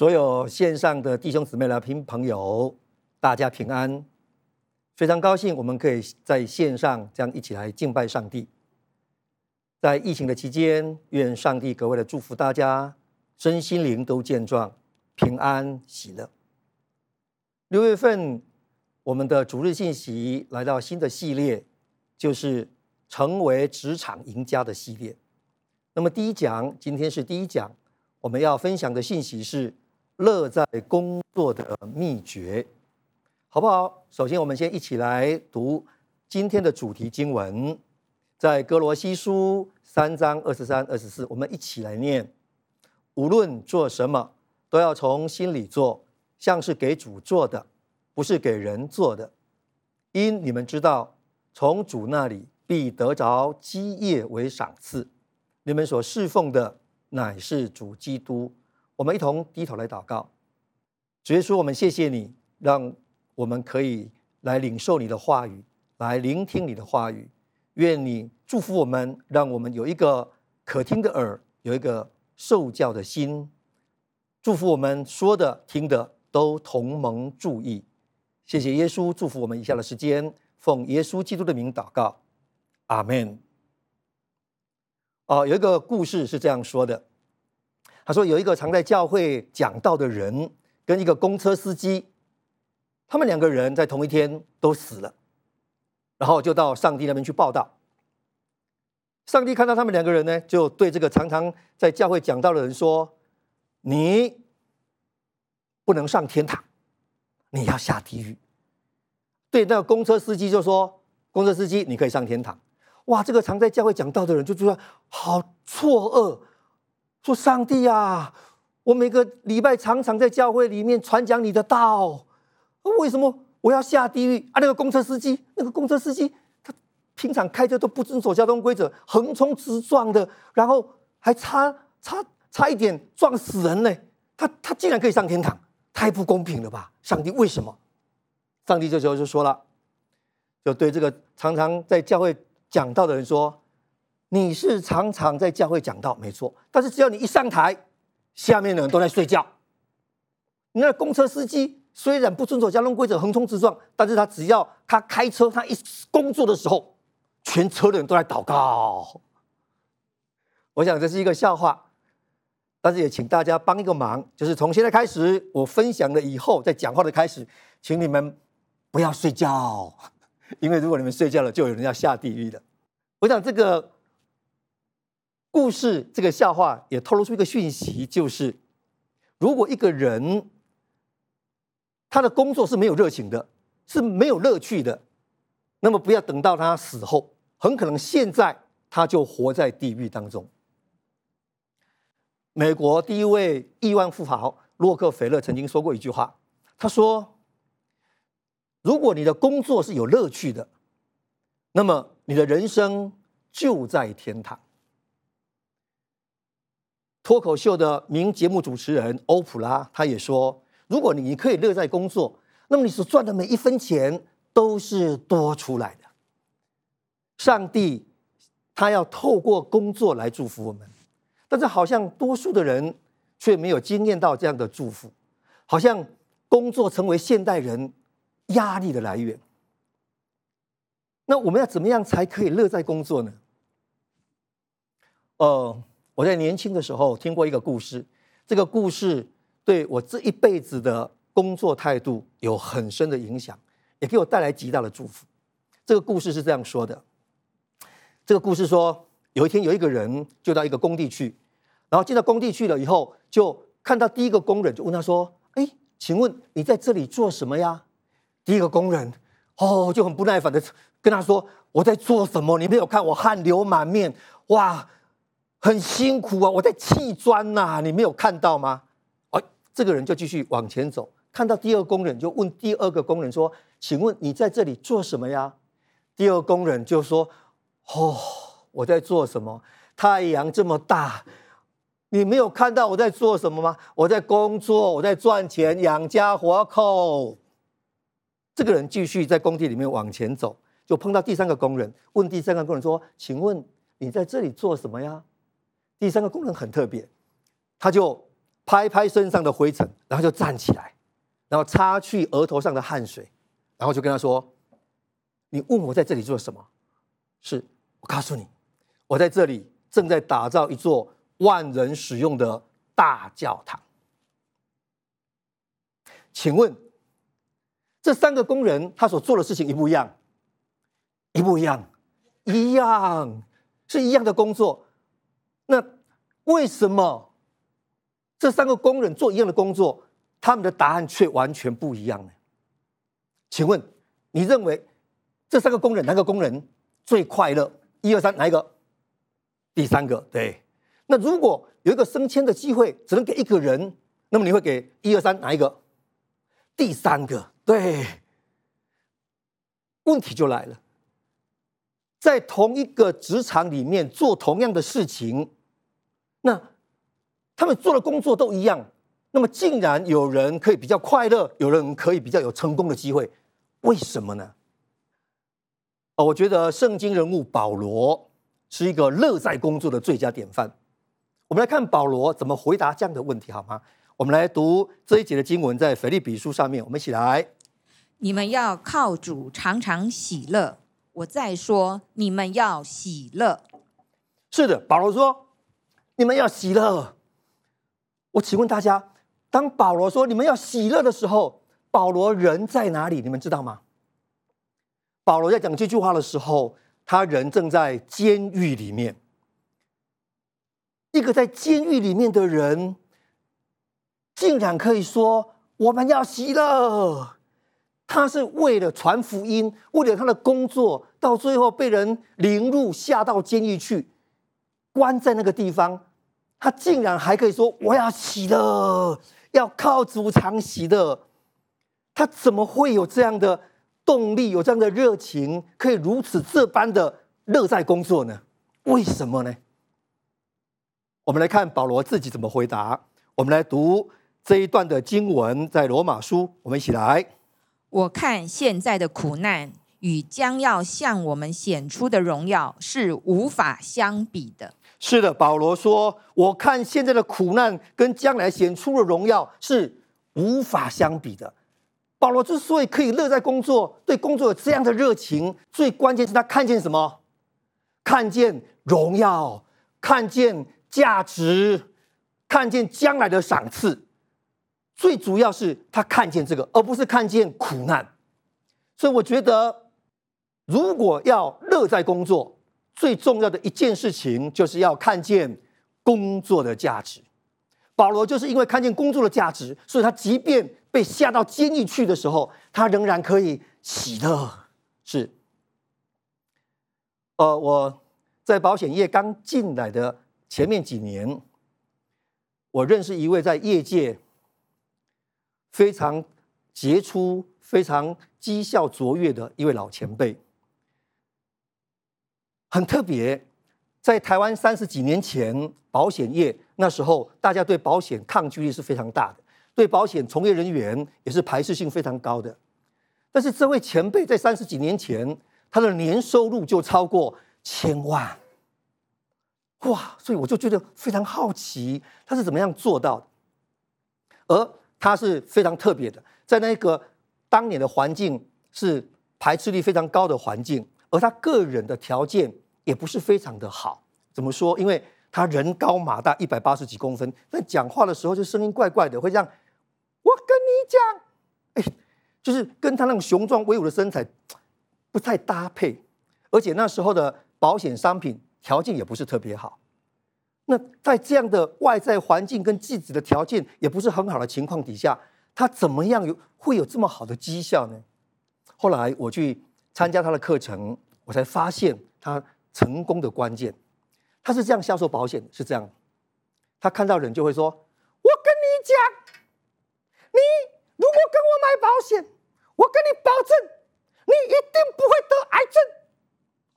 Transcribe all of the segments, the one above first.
所有线上的弟兄姊妹、来宾朋友，大家平安！非常高兴，我们可以在线上这样一起来敬拜上帝。在疫情的期间，愿上帝格外的祝福大家，身心灵都健壮、平安喜乐。六月份，我们的主日信息来到新的系列，就是成为职场赢家的系列。那么第一讲，今天是第一讲，我们要分享的信息是。乐在工作的秘诀，好不好？首先，我们先一起来读今天的主题经文，在哥罗西书三章二十三、二十四，我们一起来念：无论做什么，都要从心里做，像是给主做的，不是给人做的，因你们知道，从主那里必得着基业为赏赐。你们所侍奉的乃是主基督。我们一同低头来祷告，主耶稣，我们谢谢你，让我们可以来领受你的话语，来聆听你的话语。愿你祝福我们，让我们有一个可听的耳，有一个受教的心。祝福我们说的、听的都同盟注意。谢谢耶稣，祝福我们以下的时间，奉耶稣基督的名祷告，阿门。哦，有一个故事是这样说的。他说：“有一个常在教会讲道的人，跟一个公车司机，他们两个人在同一天都死了，然后就到上帝那边去报道。上帝看到他们两个人呢，就对这个常常在教会讲道的人说：‘你不能上天堂，你要下地狱。’对那个公车司机就说：‘公车司机，你可以上天堂。’哇，这个常在教会讲道的人就觉得好错愕。”说上帝啊，我每个礼拜常常在教会里面传讲你的道，为什么我要下地狱啊？那个公车司机，那个公车司机，他平常开车都不遵守交通规则，横冲直撞的，然后还差差差一点撞死人呢。他他竟然可以上天堂，太不公平了吧？上帝为什么？上帝这时候就说了，就对这个常常在教会讲道的人说。你是常常在教会讲道，没错。但是只要你一上台，下面的人都在睡觉。你那公车司机虽然不遵守交通规则，横冲直撞，但是他只要他开车，他一工作的时候，全车的人都在祷告。我想这是一个笑话，但是也请大家帮一个忙，就是从现在开始，我分享了以后，在讲话的开始，请你们不要睡觉，因为如果你们睡觉了，就有人要下地狱的。我想这个。故事这个笑话也透露出一个讯息，就是如果一个人他的工作是没有热情的，是没有乐趣的，那么不要等到他死后，很可能现在他就活在地狱当中。美国第一位亿万富豪洛克菲勒曾经说过一句话，他说：“如果你的工作是有乐趣的，那么你的人生就在天堂。”脱口秀的名节目主持人欧普拉，他也说：“如果你可以乐在工作，那么你所赚的每一分钱都是多出来的。上帝他要透过工作来祝福我们，但是好像多数的人却没有经验到这样的祝福，好像工作成为现代人压力的来源。那我们要怎么样才可以乐在工作呢？”呃。我在年轻的时候听过一个故事，这个故事对我这一辈子的工作态度有很深的影响，也给我带来极大的祝福。这个故事是这样说的：这个故事说，有一天有一个人就到一个工地去，然后进到工地去了以后，就看到第一个工人，就问他说：“哎，请问你在这里做什么呀？”第一个工人哦就很不耐烦的跟他说：“我在做什么？你没有看我汗流满面，哇！”很辛苦啊，我在砌砖呐，你没有看到吗？哎，这个人就继续往前走，看到第二工人，就问第二个工人说：“请问你在这里做什么呀？”第二工人就说：“哦，我在做什么？太阳这么大，你没有看到我在做什么吗？我在工作，我在赚钱养家活口。”这个人继续在工地里面往前走，就碰到第三个工人，问第三个工人说：“请问你在这里做什么呀？”第三个工人很特别，他就拍拍身上的灰尘，然后就站起来，然后擦去额头上的汗水，然后就跟他说：“你问我在这里做什么？是我告诉你，我在这里正在打造一座万人使用的大教堂。请问这三个工人他所做的事情一不一样？一不一样？一样，是一样的工作。那为什么？”这三个工人做一样的工作，他们的答案却完全不一样呢？请问，你认为这三个工人哪个工人最快乐？一二三，哪一个？第三个，对。那如果有一个升迁的机会只能给一个人，那么你会给一二三哪一个？第三个，对。问题就来了，在同一个职场里面做同样的事情，那。他们做的工作都一样，那么竟然有人可以比较快乐，有人可以比较有成功的机会，为什么呢？哦，我觉得圣经人物保罗是一个乐在工作的最佳典范。我们来看保罗怎么回答这样的问题，好吗？我们来读这一节的经文，在腓立比书上面，我们一起来。你们要靠主常常喜乐。我再说，你们要喜乐。是的，保罗说，你们要喜乐。我请问大家，当保罗说你们要喜乐的时候，保罗人在哪里？你们知道吗？保罗在讲这句话的时候，他人正在监狱里面。一个在监狱里面的人，竟然可以说我们要喜乐。他是为了传福音，为了他的工作，到最后被人凌辱，下到监狱去，关在那个地方。他竟然还可以说：“我要喜乐，要靠主常喜乐。”他怎么会有这样的动力，有这样的热情，可以如此这般的乐在工作呢？为什么呢？我们来看保罗自己怎么回答。我们来读这一段的经文，在罗马书，我们一起来。我看现在的苦难与将要向我们显出的荣耀是无法相比的。是的，保罗说：“我看现在的苦难跟将来显出的荣耀是无法相比的。”保罗之所以可以乐在工作，对工作有这样的热情，最关键是他看见什么？看见荣耀，看见价值，看见将来的赏赐。最主要是他看见这个，而不是看见苦难。所以我觉得，如果要乐在工作，最重要的一件事情，就是要看见工作的价值。保罗就是因为看见工作的价值，所以他即便被下到监狱去的时候，他仍然可以喜乐。是，呃，我在保险业刚进来的前面几年，我认识一位在业界非常杰出、非常绩效卓越的一位老前辈。很特别，在台湾三十几年前，保险业那时候大家对保险抗拒力是非常大的，对保险从业人员也是排斥性非常高的。但是这位前辈在三十几年前，他的年收入就超过千万，哇！所以我就觉得非常好奇，他是怎么样做到的？而他是非常特别的，在那个当年的环境是排斥力非常高的环境。而他个人的条件也不是非常的好，怎么说？因为他人高马大，一百八十几公分，但讲话的时候就声音怪怪的，会这样。我跟你讲，哎，就是跟他那种雄壮威武的身材不太搭配，而且那时候的保险商品条件也不是特别好。那在这样的外在环境跟自己的条件也不是很好的情况底下，他怎么样有会有这么好的绩效呢？后来我去。参加他的课程，我才发现他成功的关键。他是这样销售保险，是这样。他看到人就会说：“我跟你讲，你如果跟我买保险，我跟你保证，你一定不会得癌症。”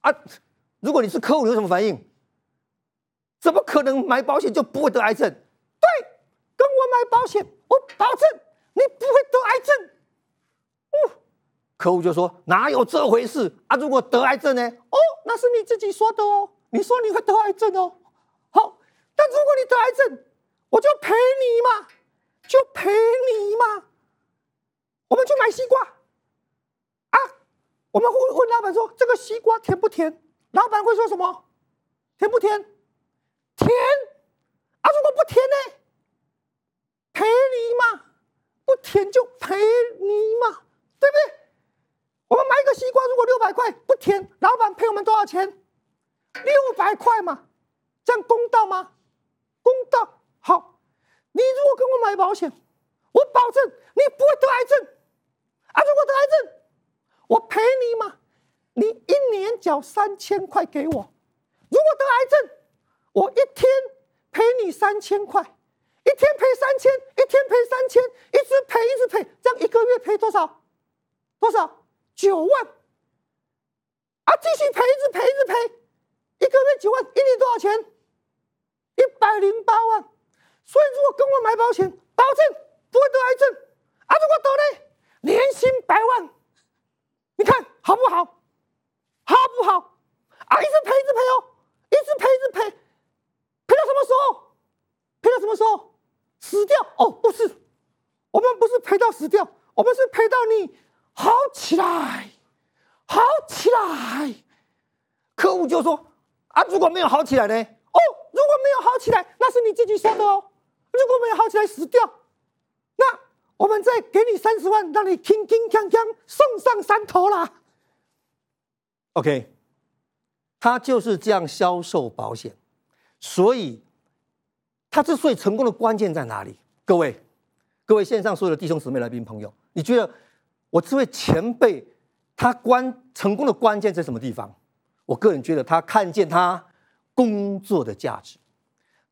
啊，如果你是客户，你有什么反应？怎么可能买保险就不会得癌症？对，跟我买保险，我保证你不会得癌症。客户就说：“哪有这回事啊？如果得癌症呢？哦，那是你自己说的哦。你说你会得癌症哦。好，但如果你得癌症，我就陪你嘛，就陪你嘛。我们去买西瓜啊，我们会问老板说：“这个西瓜甜不甜？”老板会说什么？甜不甜？甜啊！如果不甜呢？赔你嘛，不甜就赔你嘛，对不对？我们买一个西瓜，如果六百块不甜，老板赔我们多少钱？六百块嘛，这样公道吗？公道。好，你如果跟我买保险，我保证你不会得癌症啊！如果得癌症，我赔你嘛，你一年缴三千块给我。如果得癌症，我一天赔你三千块。一天赔三千，一天赔三千，一直赔一直赔，这样一个月赔多少？多少？九万。啊，继续赔，一直赔，一直赔，一个月九万，一年多少钱？一百零八万。所以，如果跟我买保险，保证不会得癌症。啊，如果得呢？年薪百万。你看好不好？好不好？啊，一直赔，一直赔哦，一直赔，一直赔，赔到什么时候？赔到什么时候？死掉哦，不是，我们不是赔到死掉，我们是赔到你好起来，好起来。客户就说啊，如果没有好起来呢？哦，如果没有好起来，那是你自己说的哦。如果没有好起来死掉，那我们再给你三十万，让你铿铿锵锵送上山头啦。OK，他就是这样销售保险，所以。他之所以成功的关键在哪里？各位，各位线上所有的弟兄姊妹、来宾朋友，你觉得我这位前辈他关成功的关键在什么地方？我个人觉得他看见他工作的价值。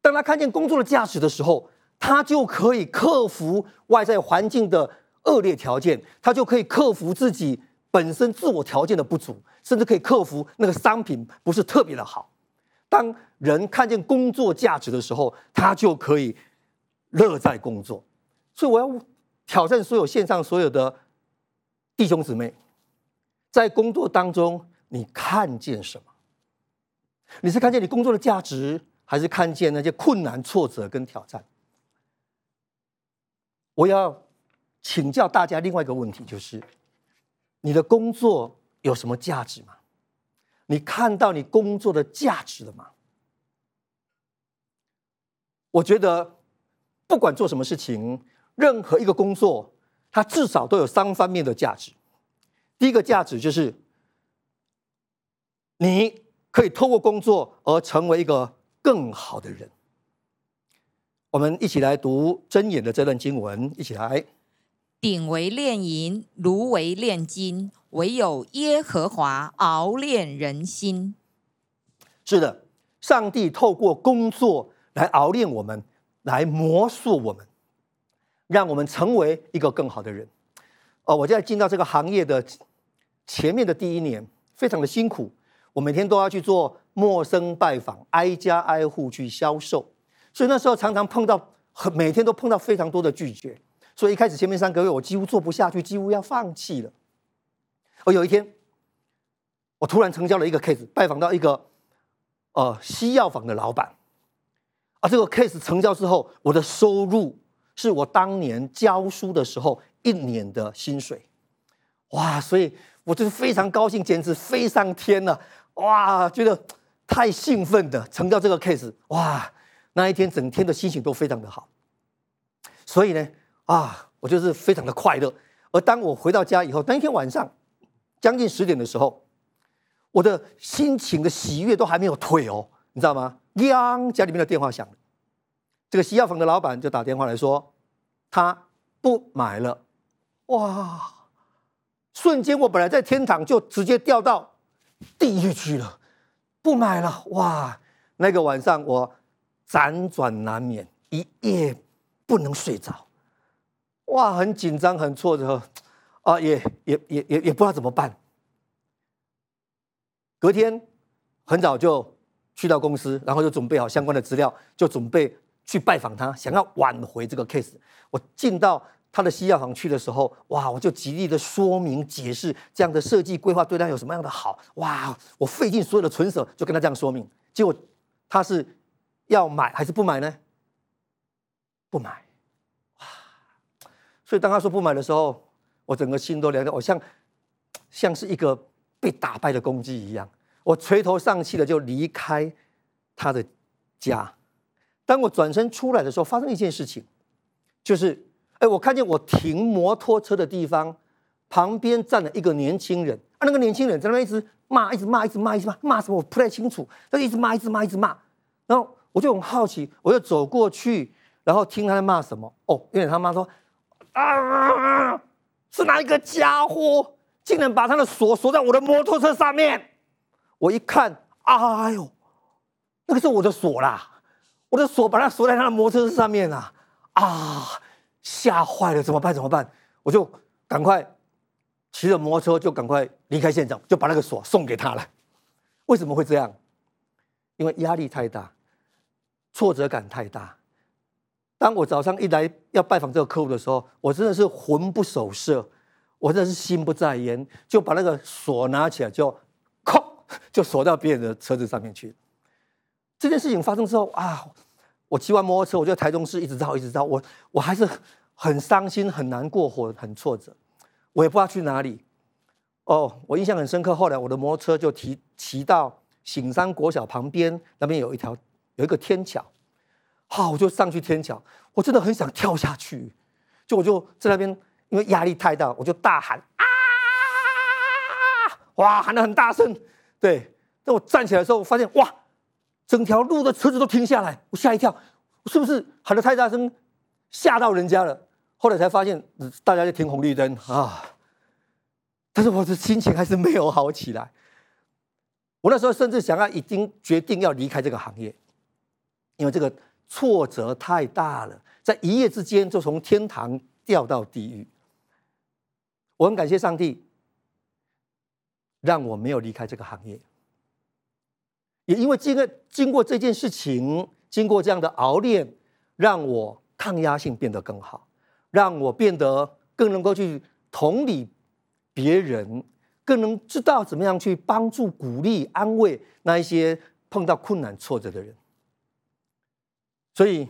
当他看见工作的价值的时候，他就可以克服外在环境的恶劣条件，他就可以克服自己本身自我条件的不足，甚至可以克服那个商品不是特别的好。当人看见工作价值的时候，他就可以乐在工作。所以我要挑战所有线上所有的弟兄姊妹，在工作当中你看见什么？你是看见你工作的价值，还是看见那些困难、挫折跟挑战？我要请教大家另外一个问题，就是你的工作有什么价值吗？你看到你工作的价值了吗？我觉得，不管做什么事情，任何一个工作，它至少都有三方面的价值。第一个价值就是，你可以透过工作而成为一个更好的人。我们一起来读箴言的这段经文，一起来。鼎为炼银，炉为炼金，唯有耶和华熬炼人心。是的，上帝透过工作来熬炼我们，来磨塑我们，让我们成为一个更好的人。哦，我在进到这个行业的前面的第一年，非常的辛苦，我每天都要去做陌生拜访，挨家挨户去销售，所以那时候常常碰到，每天都碰到非常多的拒绝。所以一开始前面三个月，我几乎做不下去，几乎要放弃了。而有一天，我突然成交了一个 case，拜访到一个呃西药房的老板。啊，这个 case 成交之后，我的收入是我当年教书的时候一年的薪水。哇！所以我就是非常高兴，简直飞上天了。哇！觉得太兴奋的成交这个 case，哇！那一天整天的心情都非常的好。所以呢。啊，我就是非常的快乐。而当我回到家以后，当天晚上将近十点的时候，我的心情的喜悦都还没有退哦，你知道吗？央，家里面的电话响了，这个西药房的老板就打电话来说，他不买了。哇！瞬间我本来在天堂，就直接掉到地狱去了，不买了。哇！那个晚上我辗转难眠，一夜不能睡着。哇，很紧张，很挫折，啊，也也也也也不知道怎么办。隔天很早就去到公司，然后就准备好相关的资料，就准备去拜访他，想要挽回这个 case。我进到他的西药房去的时候，哇，我就极力的说明解释这样的设计规划对他有什么样的好。哇，我费尽所有的唇舌，就跟他这样说明。结果他是要买还是不买呢？不买，哇！所以当他说不买的时候，我整个心都凉掉，我像像是一个被打败的公鸡一样，我垂头丧气的就离开他的家。当我转身出来的时候，发生一件事情，就是，哎，我看见我停摩托车的地方旁边站了一个年轻人，啊，那个年轻人在那边一直骂，一直骂，一直骂，一直骂，骂什么我不太清楚，他就一直骂，一直骂，一直骂，然后。我就很好奇，我就走过去，然后听他在骂什么。哦，因为他妈说：“啊，是哪一个家伙竟然把他的锁锁在我的摩托车上面？”我一看，哎呦，那个是我的锁啦！我的锁把它锁在他的摩托车上面啊！啊，吓坏了，怎么办？怎么办？我就赶快骑着摩托车就赶快离开现场，就把那个锁送给他了。为什么会这样？因为压力太大。挫折感太大。当我早上一来要拜访这个客户的时候，我真的是魂不守舍，我真的是心不在焉，就把那个锁拿起来就，哐，就锁到别人的车子上面去。这件事情发生之后啊，我骑完摩托车，我就在台中市一直绕，一直绕，我我还是很伤心、很难过或很挫折，我也不知道去哪里。哦，我印象很深刻。后来我的摩托车就提骑到醒山国小旁边，那边有一条。有一个天桥，好，我就上去天桥，我真的很想跳下去，就我就在那边，因为压力太大，我就大喊啊，哇，喊得很大声，对。等我站起来的时候，我发现哇，整条路的车子都停下来，我吓一跳，我是不是喊得太大声，吓到人家了？后来才发现，大家在停红绿灯啊，但是我的心情还是没有好起来。我那时候甚至想要，已经决定要离开这个行业。因为这个挫折太大了，在一夜之间就从天堂掉到地狱。我很感谢上帝，让我没有离开这个行业。也因为经过经过这件事情，经过这样的熬炼，让我抗压性变得更好，让我变得更能够去同理别人，更能知道怎么样去帮助、鼓励、安慰那一些碰到困难、挫折的人。所以，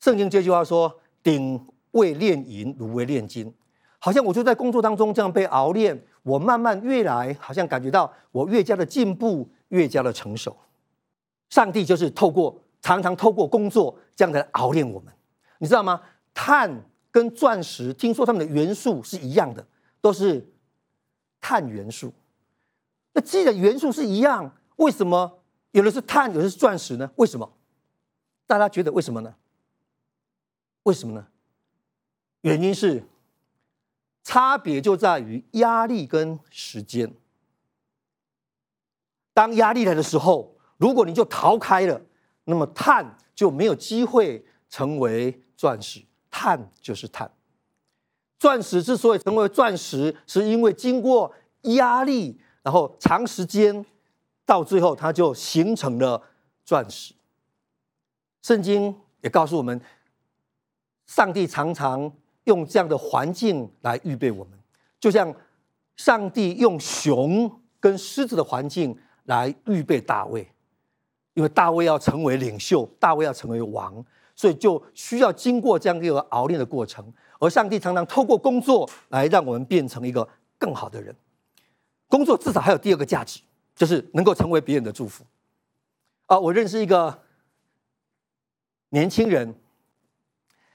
圣经这句话说：“鼎为炼银，炉为炼金。”好像我就在工作当中这样被熬炼，我慢慢越来好像感觉到我越加的进步，越加的成熟。上帝就是透过常常透过工作这样的熬炼我们，你知道吗？碳跟钻石，听说它们的元素是一样的，都是碳元素。那既然元素是一样，为什么有的是碳，有的是钻石呢？为什么？大家觉得为什么呢？为什么呢？原因是差别就在于压力跟时间。当压力来的时候，如果你就逃开了，那么碳就没有机会成为钻石。碳就是碳。钻石之所以成为钻石，是因为经过压力，然后长时间，到最后它就形成了钻石。圣经也告诉我们，上帝常常用这样的环境来预备我们，就像上帝用熊跟狮子的环境来预备大卫，因为大卫要成为领袖，大卫要成为王，所以就需要经过这样一个熬炼的过程。而上帝常常透过工作来让我们变成一个更好的人。工作至少还有第二个价值，就是能够成为别人的祝福。啊，我认识一个。年轻人，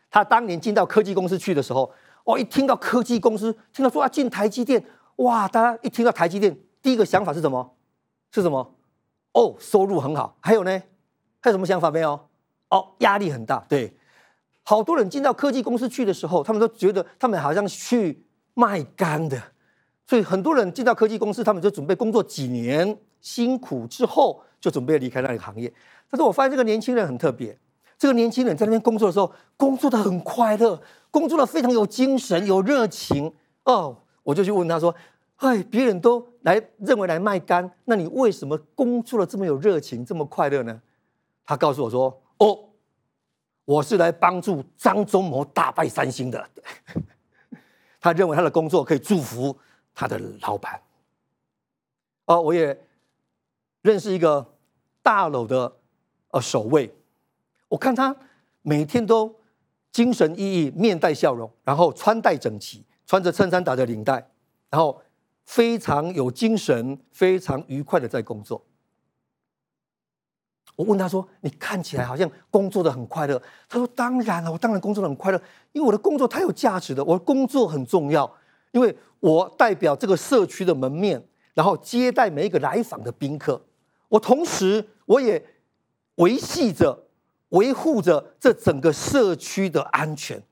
他当年进到科技公司去的时候，哦，一听到科技公司，听到说要进台积电，哇！大家一听到台积电，第一个想法是什么？是什么？哦，收入很好。还有呢？还有什么想法没有？哦，压力很大。对，好多人进到科技公司去的时候，他们都觉得他们好像去卖肝的，所以很多人进到科技公司，他们就准备工作几年，辛苦之后就准备离开那个行业。但是我发现这个年轻人很特别。这个年轻人在那边工作的时候，工作的很快乐，工作的非常有精神、有热情。哦，我就去问他说：“哎，别人都来认为来卖肝，那你为什么工作的这么有热情、这么快乐呢？”他告诉我说：“哦，我是来帮助张忠谋大败三星的。”他认为他的工作可以祝福他的老板。哦，我也认识一个大楼的呃守卫。我看他每天都精神奕奕，面带笑容，然后穿戴整齐，穿着衬衫打着领带，然后非常有精神，非常愉快的在工作。我问他说：“你看起来好像工作的很快乐。”他说：“当然了，我当然工作的很快乐，因为我的工作太有价值了，我的工作很重要，因为我代表这个社区的门面，然后接待每一个来访的宾客。我同时我也维系着、维护着这整个社区的安全，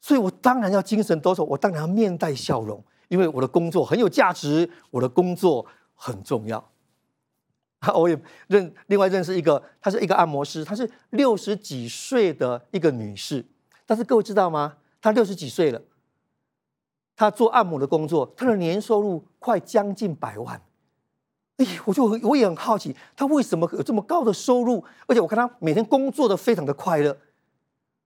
所以我当然要精神抖擞，我当然要面带笑容，因为我的工作很有价值，我的工作很重要。”我也认另外认识一个，她是一个按摩师，她是六十几岁的一个女士，但是各位知道吗？她六十几岁了，她做按摩的工作，她的年收入快将近百万。哎，我就我也很好奇，她为什么有这么高的收入？而且我看她每天工作的非常的快乐。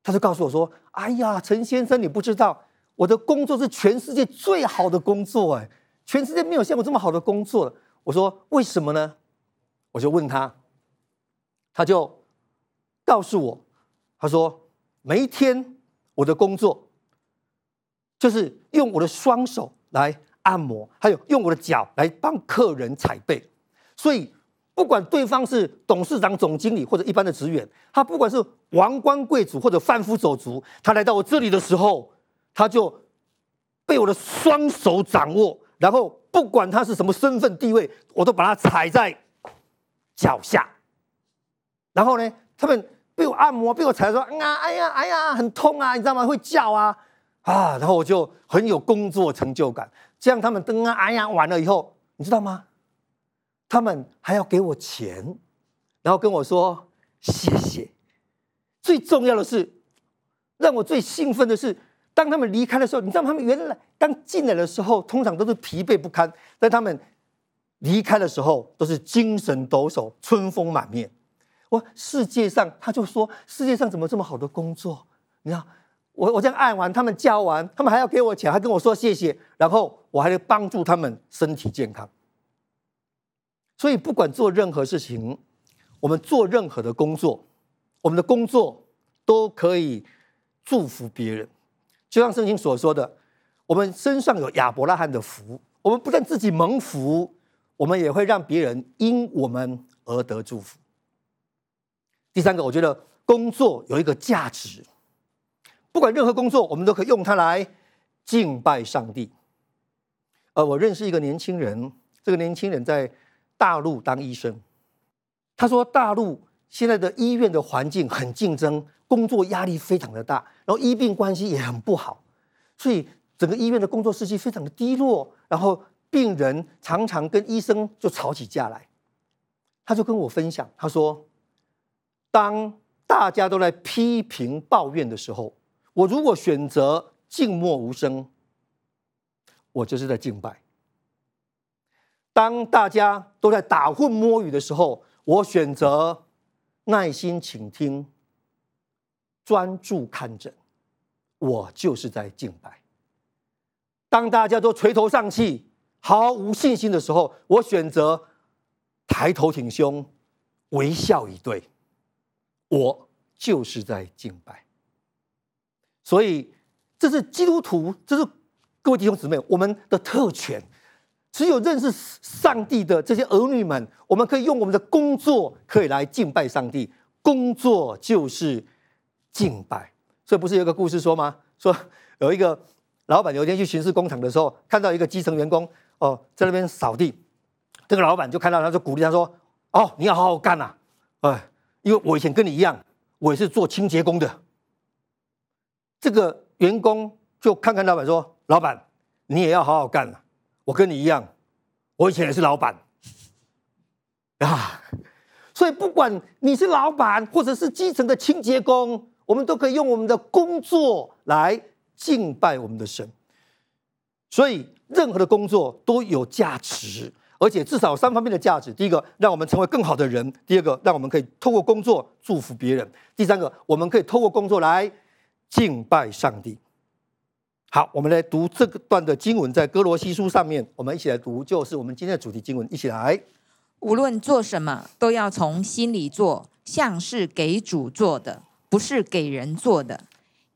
她就告诉我说：“哎呀，陈先生，你不知道，我的工作是全世界最好的工作，哎，全世界没有像我这么好的工作。”我说：“为什么呢？”我就问他，他就告诉我，他说每一天我的工作就是用我的双手来按摩，还有用我的脚来帮客人踩背，所以不管对方是董事长、总经理或者一般的职员，他不管是王冠贵族或者贩夫走卒，他来到我这里的时候，他就被我的双手掌握，然后不管他是什么身份地位，我都把他踩在。脚下，然后呢，他们被我按摩，被我踩说，啊，哎呀，哎呀，很痛啊，你知道吗？会叫啊，啊，然后我就很有工作成就感。这样他们登啊，哎呀，完了以后，你知道吗？他们还要给我钱，然后跟我说谢谢。最重要的是，让我最兴奋的是，当他们离开的时候，你知道？他们原来刚进来的时候，通常都是疲惫不堪，但他们。离开的时候都是精神抖擞、春风满面。我世界上，他就说世界上怎么这么好的工作？你看，我我这样按完，他们教完，他们还要给我钱，还跟我说谢谢，然后我还得帮助他们身体健康。所以不管做任何事情，我们做任何的工作，我们的工作都可以祝福别人。就像圣经所说的，我们身上有亚伯拉罕的福，我们不但自己蒙福。我们也会让别人因我们而得祝福。第三个，我觉得工作有一个价值，不管任何工作，我们都可以用它来敬拜上帝。呃，我认识一个年轻人，这个年轻人在大陆当医生。他说，大陆现在的医院的环境很竞争，工作压力非常的大，然后医病关系也很不好，所以整个医院的工作士气非常的低落，然后。病人常常跟医生就吵起架来，他就跟我分享，他说：“当大家都在批评抱怨的时候，我如果选择静默无声，我就是在敬拜；当大家都在打混摸鱼的时候，我选择耐心倾听、专注看诊，我就是在敬拜；当大家都垂头丧气。”毫无信心的时候，我选择抬头挺胸，微笑以对，我就是在敬拜。所以，这是基督徒，这是各位弟兄姊妹我们的特权。只有认识上帝的这些儿女们，我们可以用我们的工作，可以来敬拜上帝。工作就是敬拜。所以，不是有个故事说吗？说有一个老板有一天去巡视工厂的时候，看到一个基层员工。哦，在那边扫地，这个老板就看到他，就鼓励他说：“哦，你要好好干呐，哎，因为我以前跟你一样，我也是做清洁工的。”这个员工就看看老板说：“老板，你也要好好干呐，我跟你一样，我以前也是老板啊。”所以，不管你是老板或者是基层的清洁工，我们都可以用我们的工作来敬拜我们的神。所以。任何的工作都有价值，而且至少有三方面的价值。第一个，让我们成为更好的人；第二个，让我们可以透过工作祝福别人；第三个，我们可以透过工作来敬拜上帝。好，我们来读这个段的经文，在哥罗西书上面，我们一起来读，就是我们今天的主题经文，一起来。无论做什么，都要从心里做，像是给主做的，不是给人做的。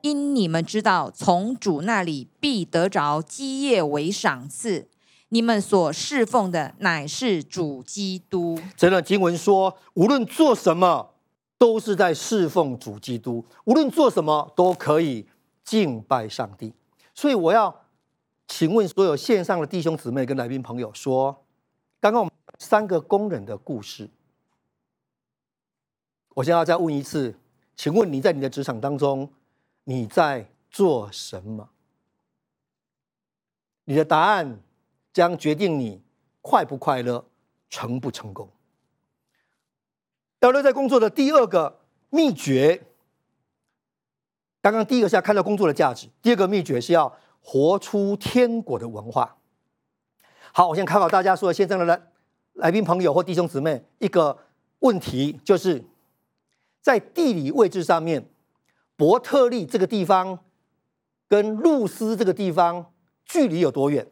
因你们知道，从主那里必得着基业为赏赐。你们所侍奉的乃是主基督。这段经文说，无论做什么，都是在侍奉主基督。无论做什么，都可以敬拜上帝。所以，我要请问所有线上的弟兄姊妹跟来宾朋友说，刚刚我们三个工人的故事。我现在要再问一次，请问你在你的职场当中，你在做什么？你的答案将决定你快不快乐、成不成功。要乐在工作的第二个秘诀，刚刚第一个是要看到工作的价值，第二个秘诀是要活出天国的文化。好，我先考考大家，所有线上的来来宾朋友或弟兄姊妹一个问题，就是。在地理位置上面，伯特利这个地方跟露丝这个地方距离有多远？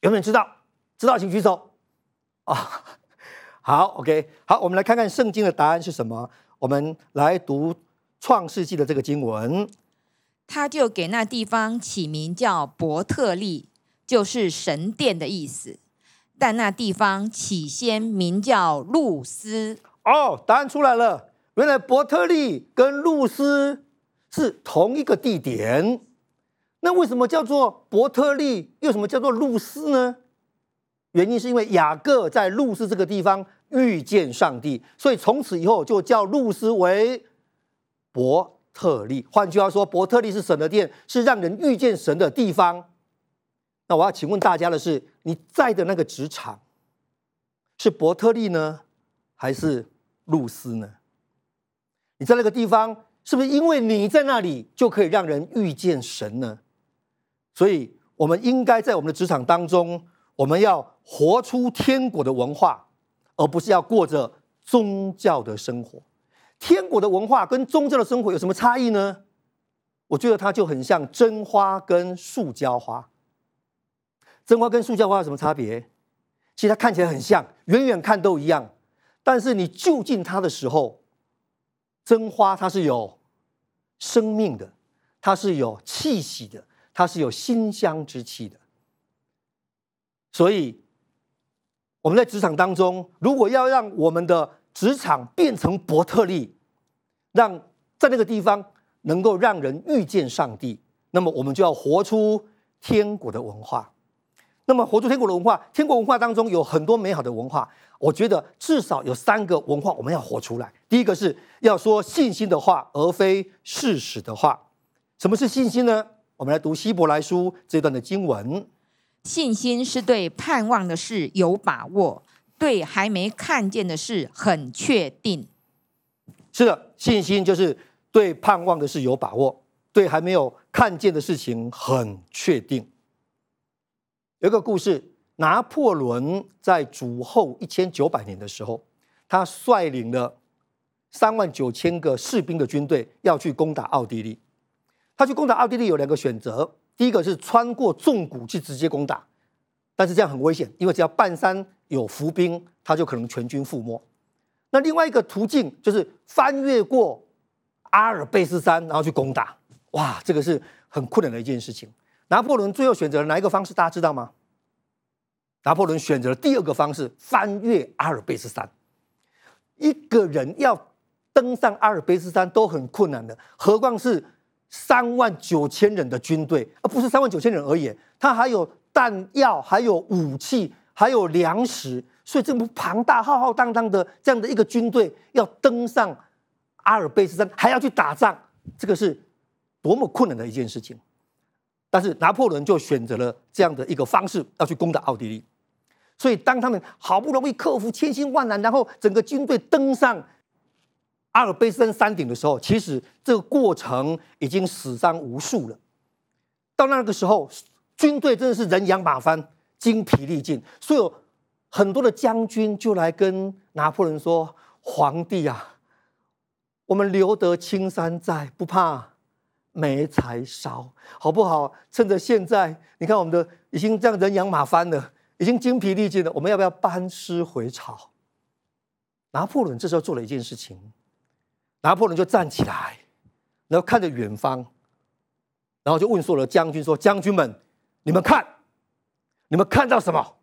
有没有人知道？知道请举手。啊、哦，好，OK，好，我们来看看圣经的答案是什么。我们来读创世纪的这个经文，他就给那地方起名叫伯特利，就是神殿的意思。但那地方起先名叫露丝。哦，答案出来了。原来伯特利跟露丝是同一个地点，那为什么叫做伯特利，又什么叫做露丝呢？原因是因为雅各在露丝这个地方遇见上帝，所以从此以后就叫露丝为伯特利。换句话说，伯特利是神的殿，是让人遇见神的地方。那我要请问大家的是，你在的那个职场是伯特利呢，还是露丝呢？你在那个地方，是不是因为你在那里就可以让人遇见神呢？所以，我们应该在我们的职场当中，我们要活出天国的文化，而不是要过着宗教的生活。天国的文化跟宗教的生活有什么差异呢？我觉得它就很像真花跟塑胶花。真花跟塑胶花有什么差别？其实它看起来很像，远远看都一样，但是你就近它的时候。真花它是有生命的，它是有气息的，它是有馨香之气的。所以我们在职场当中，如果要让我们的职场变成伯特利，让在那个地方能够让人遇见上帝，那么我们就要活出天国的文化。那么活出天国的文化，天国文化当中有很多美好的文化。我觉得至少有三个文化我们要活出来。第一个是要说信心的话，而非事实的话。什么是信心呢？我们来读希伯来书这段的经文。信心是对盼望的事有把握，对还没看见的事很确定。是的，信心就是对盼望的事有把握，对还没有看见的事情很确定。有一个故事。拿破仑在主后一千九百年的时候，他率领了三万九千个士兵的军队要去攻打奥地利。他去攻打奥地利有两个选择：第一个是穿过纵谷去直接攻打，但是这样很危险，因为只要半山有伏兵，他就可能全军覆没。那另外一个途径就是翻越过阿尔卑斯山，然后去攻打。哇，这个是很困难的一件事情。拿破仑最后选择了哪一个方式？大家知道吗？拿破仑选择了第二个方式，翻越阿尔卑斯山。一个人要登上阿尔卑斯山都很困难的，何况是三万九千人的军队，而不是三万九千人而已。他还有弹药，还有武器，还有粮食，所以这么庞大、浩浩荡荡的这样的一个军队要登上阿尔卑斯山，还要去打仗，这个是多么困难的一件事情。但是拿破仑就选择了这样的一个方式，要去攻打奥地利。所以，当他们好不容易克服千辛万难，然后整个军队登上阿尔卑斯山山顶的时候，其实这个过程已经死伤无数了。到那个时候，军队真的是人仰马翻、精疲力尽，所以有很多的将军就来跟拿破仑说：“皇帝啊，我们留得青山在，不怕没柴烧，好不好？趁着现在，你看我们的已经这样人仰马翻了。”已经精疲力尽了，我们要不要班师回朝？拿破仑这时候做了一件事情，拿破仑就站起来，然后看着远方，然后就问所有的将军说：“将军们，你们看，你们看到什么？”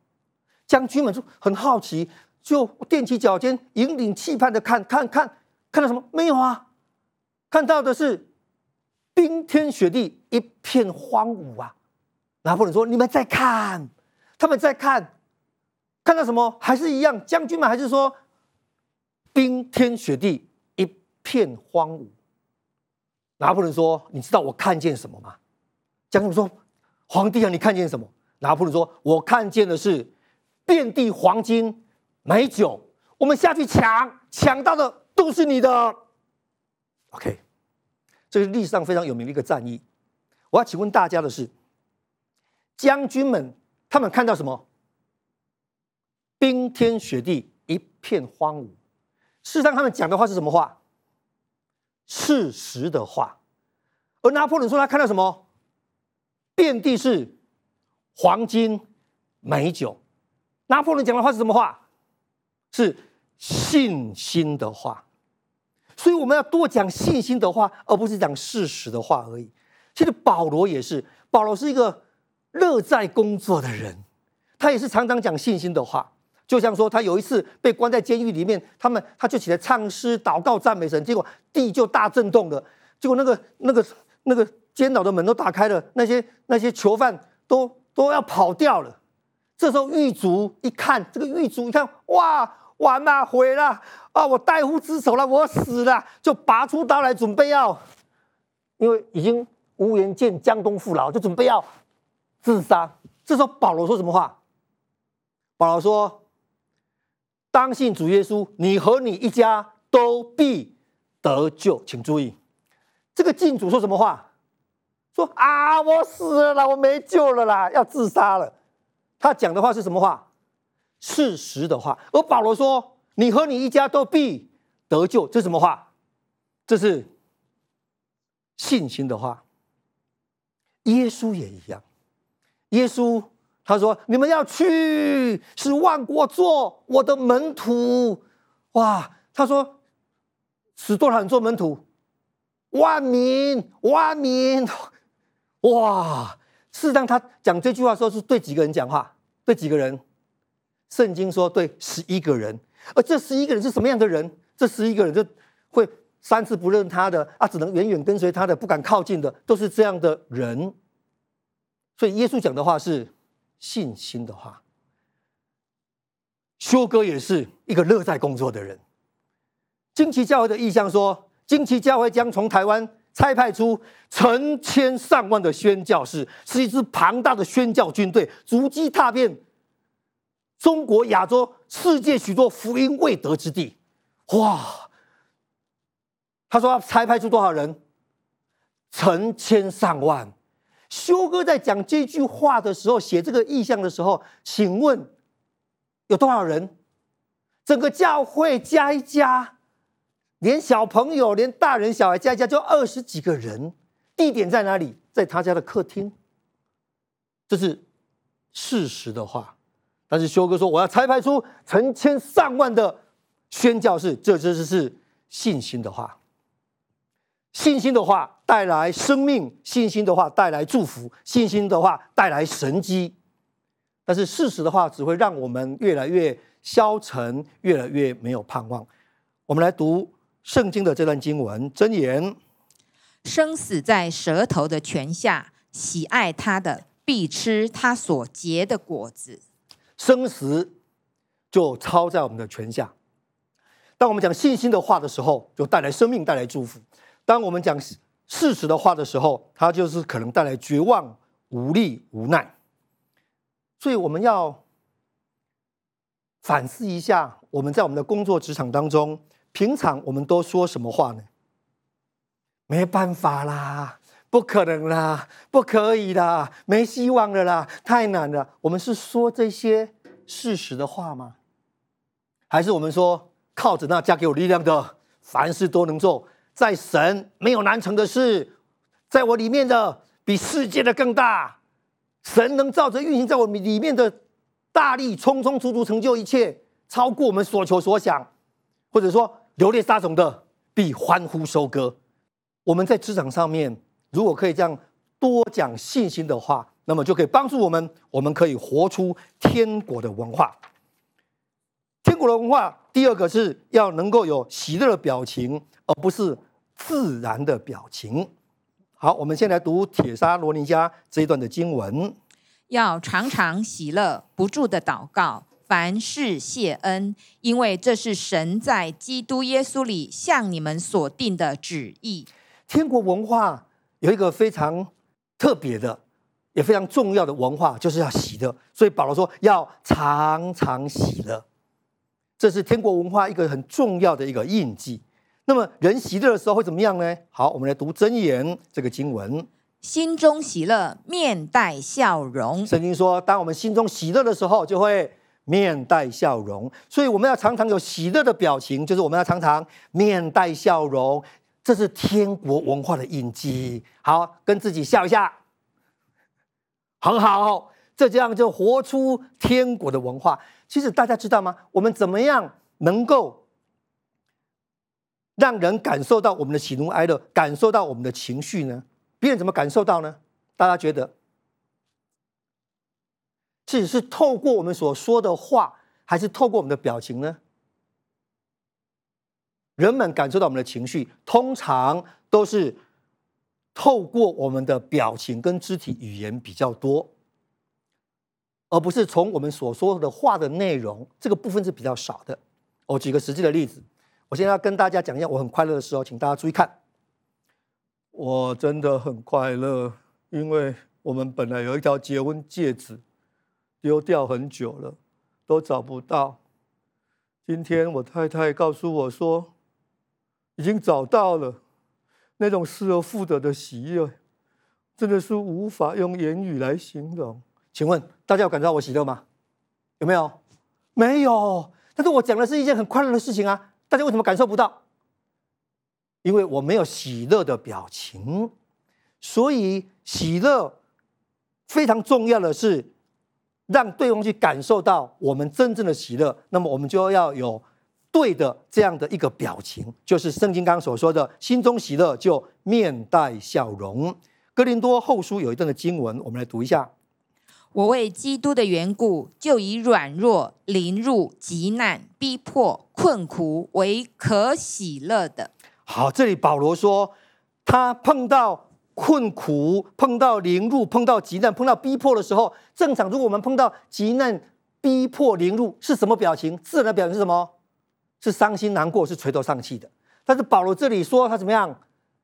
将军们就很好奇，就踮起脚尖，引领期盼的看，看，看，看到什么？没有啊，看到的是冰天雪地，一片荒芜啊。拿破仑说：“你们在看，他们在看，看到什么？还是一样，将军们还是说冰天雪地，一片荒芜。”拿破仑说：“你知道我看见什么吗？”将军们说：“皇帝啊，你看见什么？”拿破仑说：“我看见的是遍地黄金美酒，我们下去抢，抢到的都是你的。”OK，这是历史上非常有名的一个战役。我要请问大家的是。将军们，他们看到什么？冰天雪地，一片荒芜。事实上，他们讲的话是什么话？事实的话。而拿破仑说他看到什么？遍地是黄金、美酒。拿破仑讲的话是什么话？是信心的话。所以我们要多讲信心的话，而不是讲事实的话而已。其实保罗也是，保罗是一个。乐在工作的人，他也是常常讲信心的话。就像说，他有一次被关在监狱里面，他们他就起来唱诗、祷告、赞美神，结果地就大震动了。结果那个那个那个监牢的门都打开了，那些那些囚犯都都要跑掉了。这时候狱卒一看，这个狱卒一看，哇，完了，毁了啊！我代父之仇了，我死了，就拔出刀来准备要，因为已经无颜见江东父老，就准备要。自杀。这时候保罗说什么话？保罗说：“当信主耶稣，你和你一家都必得救。”请注意，这个禁主说什么话？说啊，我死了，我没救了啦，要自杀了。他讲的话是什么话？事实的话。而保罗说：“你和你一家都必得救。”这是什么话？这是信心的话。耶稣也一样。耶稣他说：“你们要去，使万国做我的门徒。”哇！他说：“使多少人做门徒？万民，万民！” 哇！事实上，他讲这句话的时候是对几个人讲话？对几个人？圣经说对十一个人。而这十一个人是什么样的人？这十一个人就会三次不认他的啊，只能远远跟随他的，不敢靠近的，都是这样的人。所以耶稣讲的话是信心的话。修哥也是一个乐在工作的人。惊奇教会的意向说，惊奇教会将从台湾差派出成千上万的宣教士，是一支庞大的宣教军队，足迹踏遍中国、亚洲、世界许多福音未得之地。哇！他说要差派出多少人？成千上万。修哥在讲这句话的时候，写这个意象的时候，请问有多少人？整个教会加一加，连小朋友、连大人小孩加一加，就二十几个人。地点在哪里？在他家的客厅。这是事实的话。但是修哥说，我要差派出成千上万的宣教士，这这是是信心的话。信心的话带来生命，信心的话带来祝福，信心的话带来神迹。但是事实的话只会让我们越来越消沉，越来越没有盼望。我们来读圣经的这段经文，箴言：生死在舌头的权下，喜爱他的必吃他所结的果子。生死就操在我们的权下。当我们讲信心的话的时候，就带来生命，带来祝福。当我们讲事实的话的时候，它就是可能带来绝望、无力、无奈。所以我们要反思一下，我们在我们的工作职场当中，平常我们都说什么话呢？没办法啦，不可能啦，不可以啦，没希望了啦，太难了。我们是说这些事实的话吗？还是我们说靠着那加给我力量的，凡事都能做？在神没有难成的事，在我里面的比世界的更大。神能照着运行在我里面的大力，充充足足成就一切，超过我们所求所想。或者说，流泪撒种的必欢呼收割。我们在职场上面，如果可以这样多讲信心的话，那么就可以帮助我们，我们可以活出天国的文化。天国的文化，第二个是要能够有喜乐的表情，而不是自然的表情。好，我们先来读《铁沙罗尼迦》这一段的经文：要常常喜乐，不住的祷告，凡事谢恩，因为这是神在基督耶稣里向你们所定的旨意。天国文化有一个非常特别的，也非常重要的文化，就是要喜乐。所以保罗说要常常喜乐。这是天国文化一个很重要的一个印记。那么人喜乐的时候会怎么样呢？好，我们来读真言这个经文：心中喜乐，面带笑容。圣经说，当我们心中喜乐的时候，就会面带笑容。所以我们要常常有喜乐的表情，就是我们要常常面带笑容。这是天国文化的印记。好，跟自己笑一下，很好。这这样就活出天国的文化。其实大家知道吗？我们怎么样能够让人感受到我们的喜怒哀乐，感受到我们的情绪呢？别人怎么感受到呢？大家觉得，其实是透过我们所说的话，还是透过我们的表情呢？人们感受到我们的情绪，通常都是透过我们的表情跟肢体语言比较多。而不是从我们所说的话的内容，这个部分是比较少的。我举个实际的例子，我现在要跟大家讲一下我很快乐的时候，请大家注意看。我真的很快乐，因为我们本来有一条结婚戒指，丢掉很久了，都找不到。今天我太太告诉我说，已经找到了，那种失而复得的喜悦，真的是无法用言语来形容。请问大家有感觉到我喜乐吗？有没有？没有。但是我讲的是一件很快乐的事情啊！大家为什么感受不到？因为我没有喜乐的表情。所以喜乐非常重要的是让对方去感受到我们真正的喜乐。那么我们就要有对的这样的一个表情，就是圣经刚刚所说的“心中喜乐，就面带笑容”。哥林多后书有一段的经文，我们来读一下。我为基督的缘故，就以软弱、凌辱、极难、逼迫、困苦为可喜乐的。好，这里保罗说，他碰到困苦、碰到凌辱、碰到急难、碰到逼迫的时候，正常。如果我们碰到急难、逼迫、凌辱，是什么表情？自然的表情是什么？是伤心难过，是垂头丧气的。但是保罗这里说他怎么样？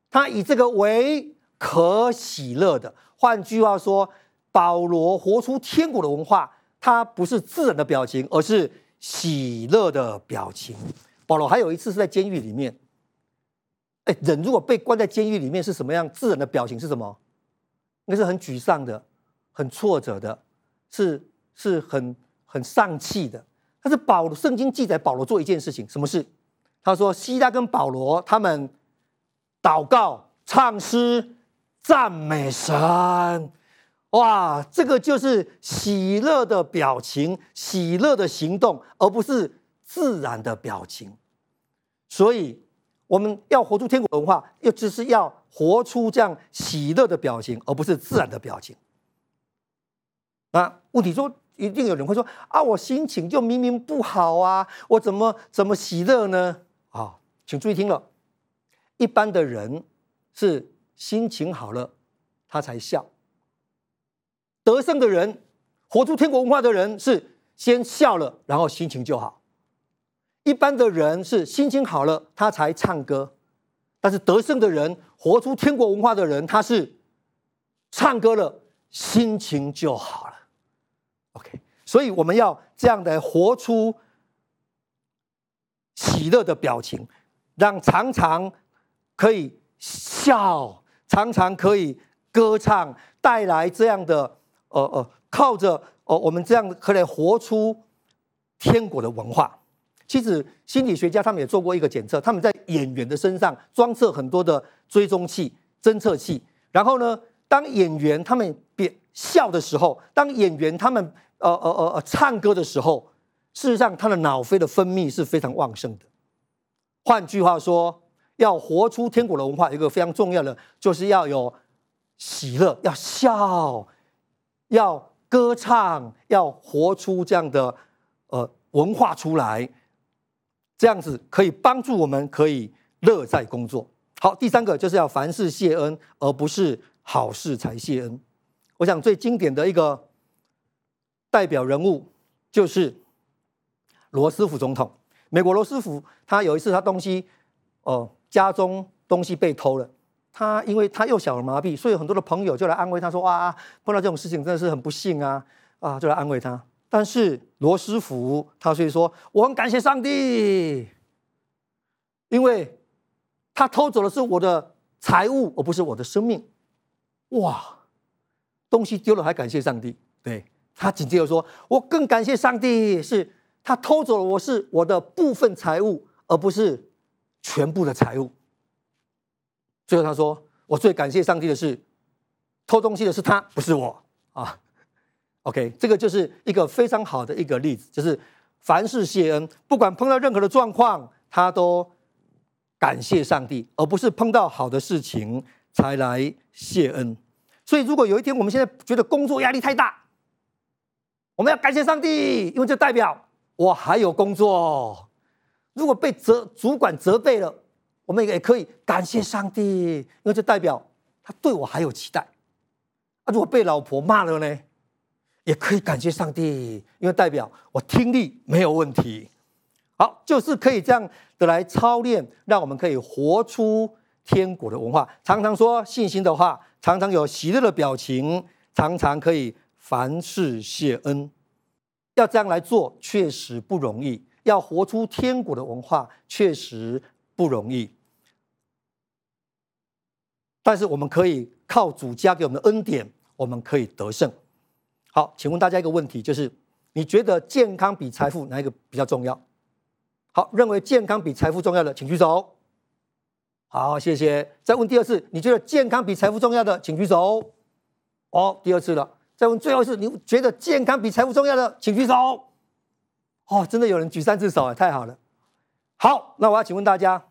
他以这个为可喜乐的。换句话说。保罗活出天国的文化，他不是自然的表情，而是喜乐的表情。保罗还有一次是在监狱里面，哎，人如果被关在监狱里面是什么样？自然的表情是什么？应该是很沮丧的，很挫折的，是是很很丧气的。但是保圣经记载保罗做一件事情，什么事？他说西拉跟保罗他们祷告、唱诗、赞美神。哇，这个就是喜乐的表情，喜乐的行动，而不是自然的表情。所以，我们要活出天国文化，又只是要活出这样喜乐的表情，而不是自然的表情。那问题说，一定有人会说啊，我心情就明明不好啊，我怎么怎么喜乐呢？啊，请注意听了，一般的人是心情好了，他才笑。得胜的人，活出天国文化的人，是先笑了，然后心情就好。一般的人是心情好了，他才唱歌。但是得胜的人，活出天国文化的人，他是唱歌了，心情就好。OK，所以我们要这样的活出喜乐的表情，让常常可以笑，常常可以歌唱，带来这样的。呃呃，靠着、呃，我们这样可以活出天国的文化。其实心理学家他们也做过一个检测，他们在演员的身上装设很多的追踪器、侦测器。然后呢，当演员他们变笑的时候，当演员他们呃呃呃呃唱歌的时候，事实上他的脑啡的分泌是非常旺盛的。换句话说，要活出天国的文化，一个非常重要的，就是要有喜乐，要笑，要歌唱，要活出这样的呃文化出来，这样子可以帮助我们可以乐在工作。好，第三个就是要凡事谢恩，而不是好事才谢恩。我想最经典的一个代表人物就是罗斯福总统。美国罗斯福他有一次他东西哦。家中东西被偷了，他因为他又小儿麻痹，所以很多的朋友就来安慰他说：“哇，碰到这种事情真的是很不幸啊！”啊，就来安慰他。但是罗斯福他所以说：“我很感谢上帝，因为他偷走的是我的财物，而不是我的生命。”哇，东西丢了还感谢上帝？对，他紧接着说：“我更感谢上帝，是他偷走了我是我的部分财物，而不是。”全部的财物。最后他说：“我最感谢上帝的是，偷东西的是他，不是我啊。” OK，这个就是一个非常好的一个例子，就是凡事谢恩，不管碰到任何的状况，他都感谢上帝，而不是碰到好的事情才来谢恩。所以，如果有一天我们现在觉得工作压力太大，我们要感谢上帝，因为这代表我还有工作。如果被责主管责备了，我们也可以感谢上帝，因为这代表他对我还有期待。啊，如果被老婆骂了呢，也可以感谢上帝，因为代表我听力没有问题。好，就是可以这样的来操练，让我们可以活出天国的文化。常常说信心的话，常常有喜乐的表情，常常可以凡事谢恩。要这样来做，确实不容易。要活出天国的文化，确实不容易。但是我们可以靠主加给我们的恩典，我们可以得胜。好，请问大家一个问题，就是你觉得健康比财富哪一个比较重要？好，认为健康比财富重要的，请举手。好，谢谢。再问第二次，你觉得健康比财富重要的，请举手。哦，第二次了。再问最后一次，你觉得健康比财富重要的，请举手。哦，真的有人举三次手啊，太好了。好，那我要请问大家，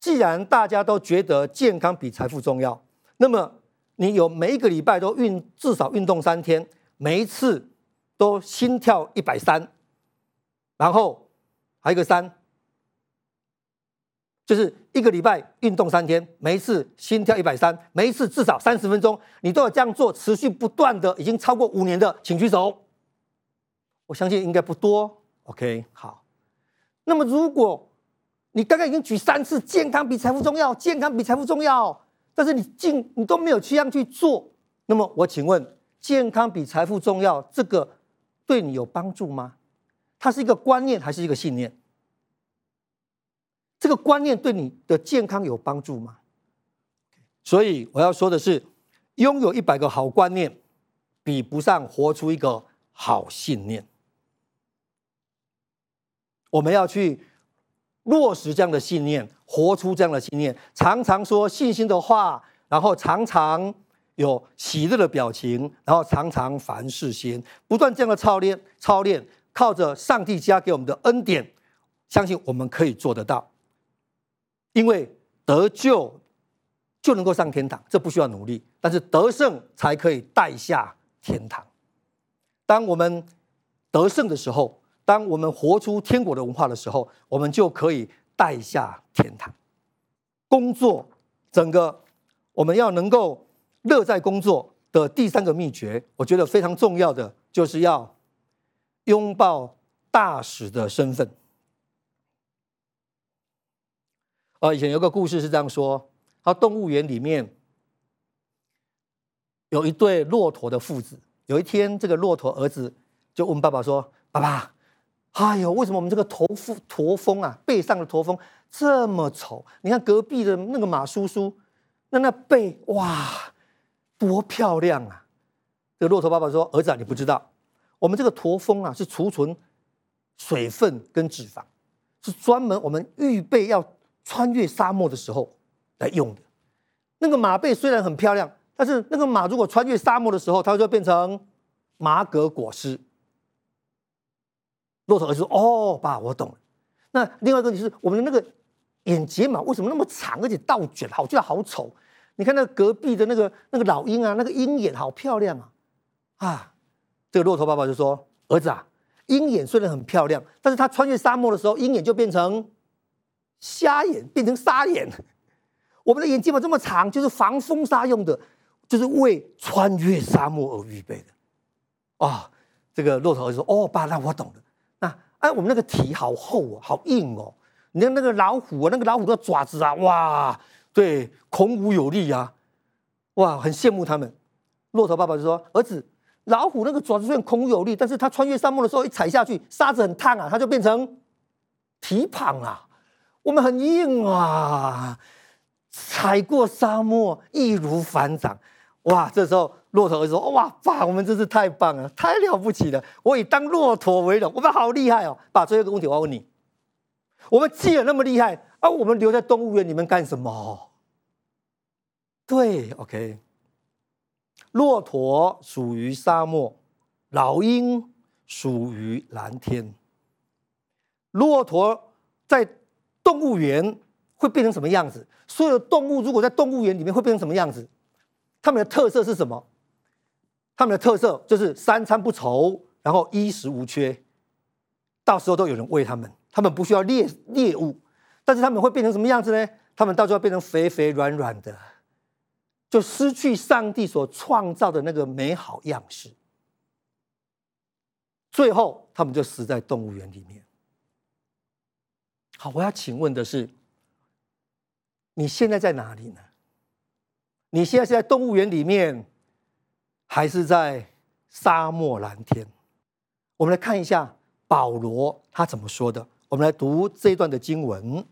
既然大家都觉得健康比财富重要，那么你有每一个礼拜都运至少运动三天，每一次都心跳一百三，然后还有一个三，就是一个礼拜运动三天，每一次心跳一百三，每一次至少三十分钟，你都要这样做，持续不断的，已经超过五年的，请举手。我相信应该不多，OK，好。那么如果你刚刚已经举三次，健康比财富重要，健康比财富重要，但是你进你都没有这样去做，那么我请问，健康比财富重要，这个对你有帮助吗？它是一个观念还是一个信念？这个观念对你的健康有帮助吗？所以我要说的是，拥有一百个好观念，比不上活出一个好信念。我们要去落实这样的信念，活出这样的信念，常常说信心的话，然后常常有喜乐的表情，然后常常凡事先，不断这样的操练，操练，靠着上帝加给我们的恩典，相信我们可以做得到。因为得救就能够上天堂，这不需要努力，但是得胜才可以带下天堂。当我们得胜的时候，当我们活出天国的文化的时候，我们就可以带下天堂。工作，整个我们要能够乐在工作的第三个秘诀，我觉得非常重要的，就是要拥抱大使的身份。呃，以前有个故事是这样说：，他动物园里面有一对骆驼的父子，有一天，这个骆驼儿子就问爸爸说：“爸爸。”哎呦，为什么我们这个驼峰驼峰啊，背上的驼峰这么丑？你看隔壁的那个马叔叔，那那背哇，多漂亮啊！这个骆驼爸爸说：“儿子啊，你不知道，我们这个驼峰啊，是储存水分跟脂肪，是专门我们预备要穿越沙漠的时候来用的。那个马背虽然很漂亮，但是那个马如果穿越沙漠的时候，它就会变成马革裹尸。”骆驼儿子说：“哦，爸，我懂了。那另外一个问题是我们的那个眼睫毛为什么那么长，而且倒卷，好觉得好丑。你看那隔壁的那个那个老鹰啊，那个鹰眼好漂亮啊！啊，这个骆驼爸爸就说：“儿子啊，鹰眼虽然很漂亮，但是它穿越沙漠的时候，鹰眼就变成瞎眼，变成沙眼。我们的眼睫毛这么长，就是防风沙用的，就是为穿越沙漠而预备的。”啊，这个骆驼儿说：“哦，爸，那我懂了。那哎，我们那个蹄好厚哦，好硬哦。”你看那个老虎啊，那个老虎的爪子啊，哇，对，孔武有力啊，哇，很羡慕他们。骆驼爸爸就说：“儿子，老虎那个爪子虽然孔武有力，但是它穿越沙漠的时候一踩下去，沙子很烫啊，它就变成蹄膀啊。我们很硬啊，踩过沙漠易如反掌。哇，这时候骆驼儿子说：哇，爸，我们真是太棒了，太了不起了，我以当骆驼为荣，我们好厉害哦。爸，最后一个问题我要问你。”我们既然那么厉害，啊，我们留在动物园里面干什么？对，OK。骆驼属于沙漠，老鹰属于蓝天。骆驼在动物园会变成什么样子？所有动物如果在动物园里面会变成什么样子？它们的特色是什么？它们的特色就是三餐不愁，然后衣食无缺，到时候都有人喂它们。他们不需要猎猎物，但是他们会变成什么样子呢？他们到最后变成肥肥软软的，就失去上帝所创造的那个美好样式。最后，他们就死在动物园里面。好，我要请问的是，你现在在哪里呢？你现在是在动物园里面，还是在沙漠蓝天？我们来看一下保罗他怎么说的。我们来读这一段的经文。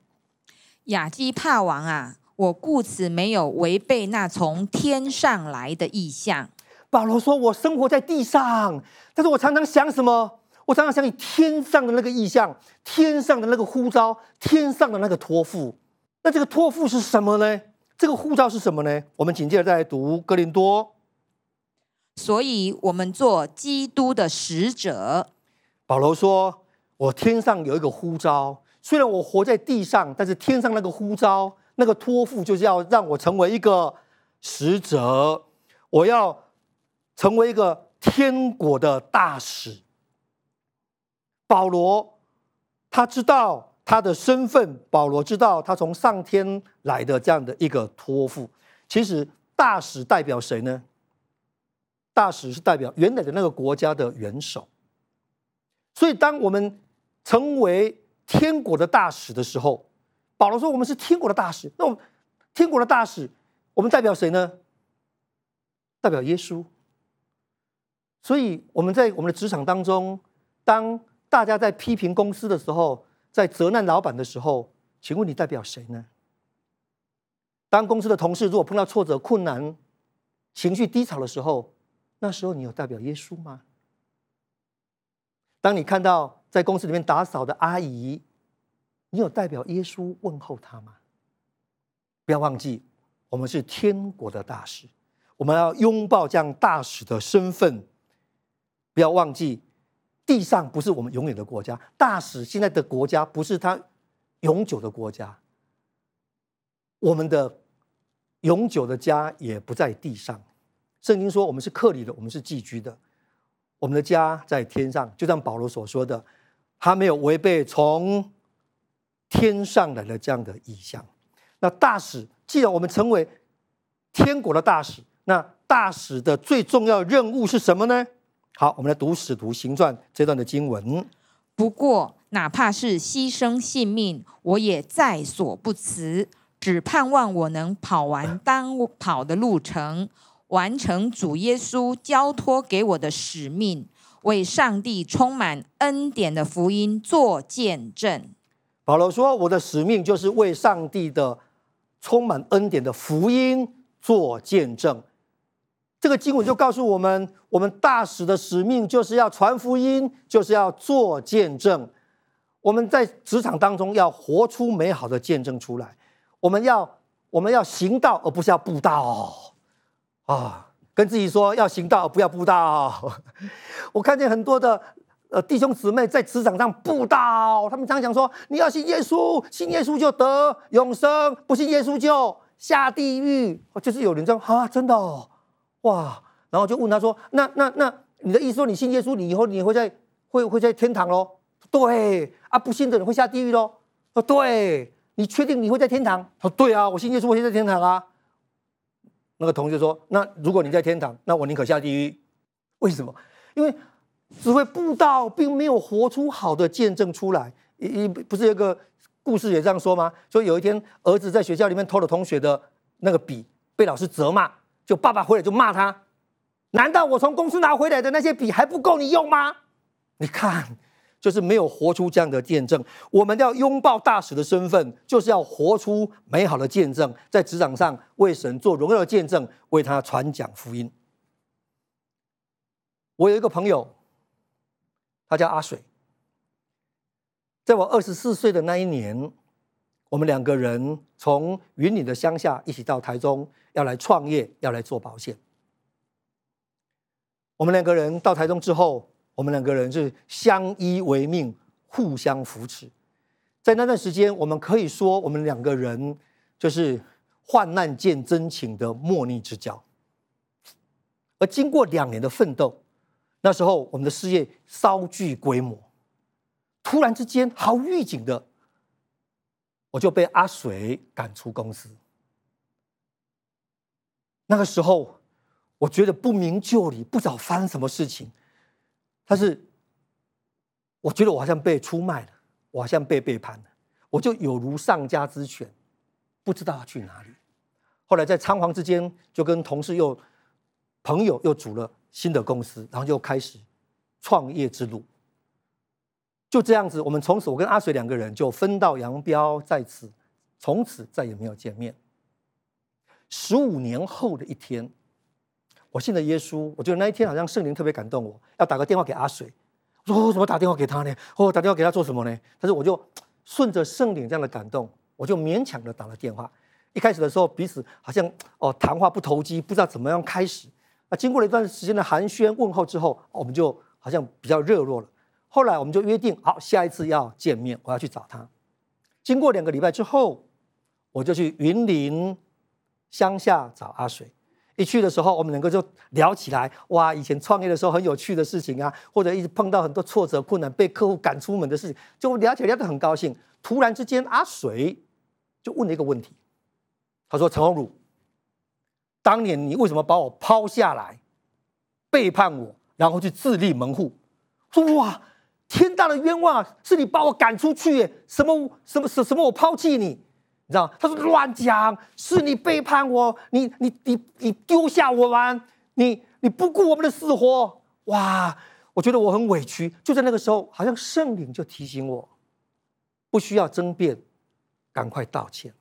雅基帕王啊，我故此没有违背那从天上来的意象。保罗说：“我生活在地上，但是我常常想什么？我常常想起天上的那个意象，天上的那个呼召，天上的那个托付。那这个托付是什么呢？这个呼召是什么呢？我们紧接着再来读哥林多。所以我们做基督的使者。保罗说。”我天上有一个呼召，虽然我活在地上，但是天上那个呼召、那个托付，就是要让我成为一个使者，我要成为一个天国的大使。保罗他知道他的身份，保罗知道他从上天来的这样的一个托付。其实大使代表谁呢？大使是代表原来的那个国家的元首。所以当我们成为天国的大使的时候，保罗说：“我们是天国的大使。那我们天国的大使，我们代表谁呢？代表耶稣。所以我们在我们的职场当中，当大家在批评公司的时候，在责难老板的时候，请问你代表谁呢？当公司的同事如果碰到挫折、困难、情绪低潮的时候，那时候你有代表耶稣吗？当你看到……在公司里面打扫的阿姨，你有代表耶稣问候她吗？不要忘记，我们是天国的大使，我们要拥抱这样大使的身份。不要忘记，地上不是我们永远的国家，大使现在的国家不是他永久的国家，我们的永久的家也不在地上。圣经说，我们是客旅的，我们是寄居的，我们的家在天上，就像保罗所说的。他没有违背从天上来的这样的意象。那大使，既然我们成为天国的大使，那大使的最重要任务是什么呢？好，我们来读《使徒行传》这段的经文。不过，哪怕是牺牲性命，我也在所不辞，只盼望我能跑完当跑的路程，完成主耶稣交托给我的使命。为上帝充满恩典的福音做见证。保罗说：“我的使命就是为上帝的充满恩典的福音做见证。”这个经文就告诉我们，我们大使的使命就是要传福音，就是要做见证。我们在职场当中要活出美好的见证出来。我们要我们要行道，而不是要布道啊。跟自己说要行道，不要布道。我看见很多的呃弟兄姊妹在职场上布道，他们常常讲说：你要信耶稣，信耶稣就得永生，不信耶稣就下地狱。就是有人这样啊，真的哦，哇！然后就问他说：那那那你的意思说，你信耶稣，你以后你会在会会在天堂喽？对啊，不信的人会下地狱喽？说对，你确定你会在天堂？他说对啊，我信耶稣，我会在天堂啊。那个同学说：那如果你在天堂，那我宁可下地狱。为什么？因为只会布道，并没有活出好的见证出来。一一不是有个故事也这样说吗？说有一天儿子在学校里面偷了同学的那个笔，被老师责骂，就爸爸回来就骂他：难道我从公司拿回来的那些笔还不够你用吗？你看，就是没有活出这样的见证。我们要拥抱大使的身份，就是要活出美好的见证，在职场上为神做荣耀的见证，为他传讲福音。我有一个朋友，他叫阿水。在我二十四岁的那一年，我们两个人从云林的乡下一起到台中，要来创业，要来做保险。我们两个人到台中之后，我们两个人是相依为命，互相扶持。在那段时间，我们可以说，我们两个人就是患难见真情的莫逆之交。而经过两年的奋斗，那时候，我们的事业稍具规模，突然之间，毫无预警的，我就被阿水赶出公司。那个时候，我觉得不明就里，不知道发生什么事情。但是，我觉得我好像被出卖了，我好像被背叛了，我就有如丧家之犬，不知道要去哪里。后来在仓皇之间，就跟同事又朋友又组了。新的公司，然后就开始创业之路。就这样子，我们从此我跟阿水两个人就分道扬镳，在此从此再也没有见面。十五年后的一天，我信了耶稣，我觉得那一天好像圣灵特别感动我，要打个电话给阿水。我说我怎么打电话给他呢？我打电话给他做什么呢？但是我就顺着圣灵这样的感动，我就勉强的打了电话。一开始的时候，彼此好像哦谈话不投机，不知道怎么样开始。那经过了一段时间的寒暄问候之后，我们就好像比较热络了。后来我们就约定，好，下一次要见面，我要去找他。经过两个礼拜之后，我就去云林乡下找阿水。一去的时候，我们两个就聊起来，哇，以前创业的时候很有趣的事情啊，或者一直碰到很多挫折困难，被客户赶出门的事情，就聊起来聊得很高兴。突然之间，阿水就问了一个问题，他说：“陈鸿儒。”当年你为什么把我抛下来，背叛我，然后去自立门户？说哇，天大的冤枉啊！是你把我赶出去，什么什么什什么我抛弃你？你知道？他说乱讲，是你背叛我，你你你你丢下我们，你你不顾我们的死活。哇，我觉得我很委屈。就在那个时候，好像圣灵就提醒我，不需要争辩，赶快道歉。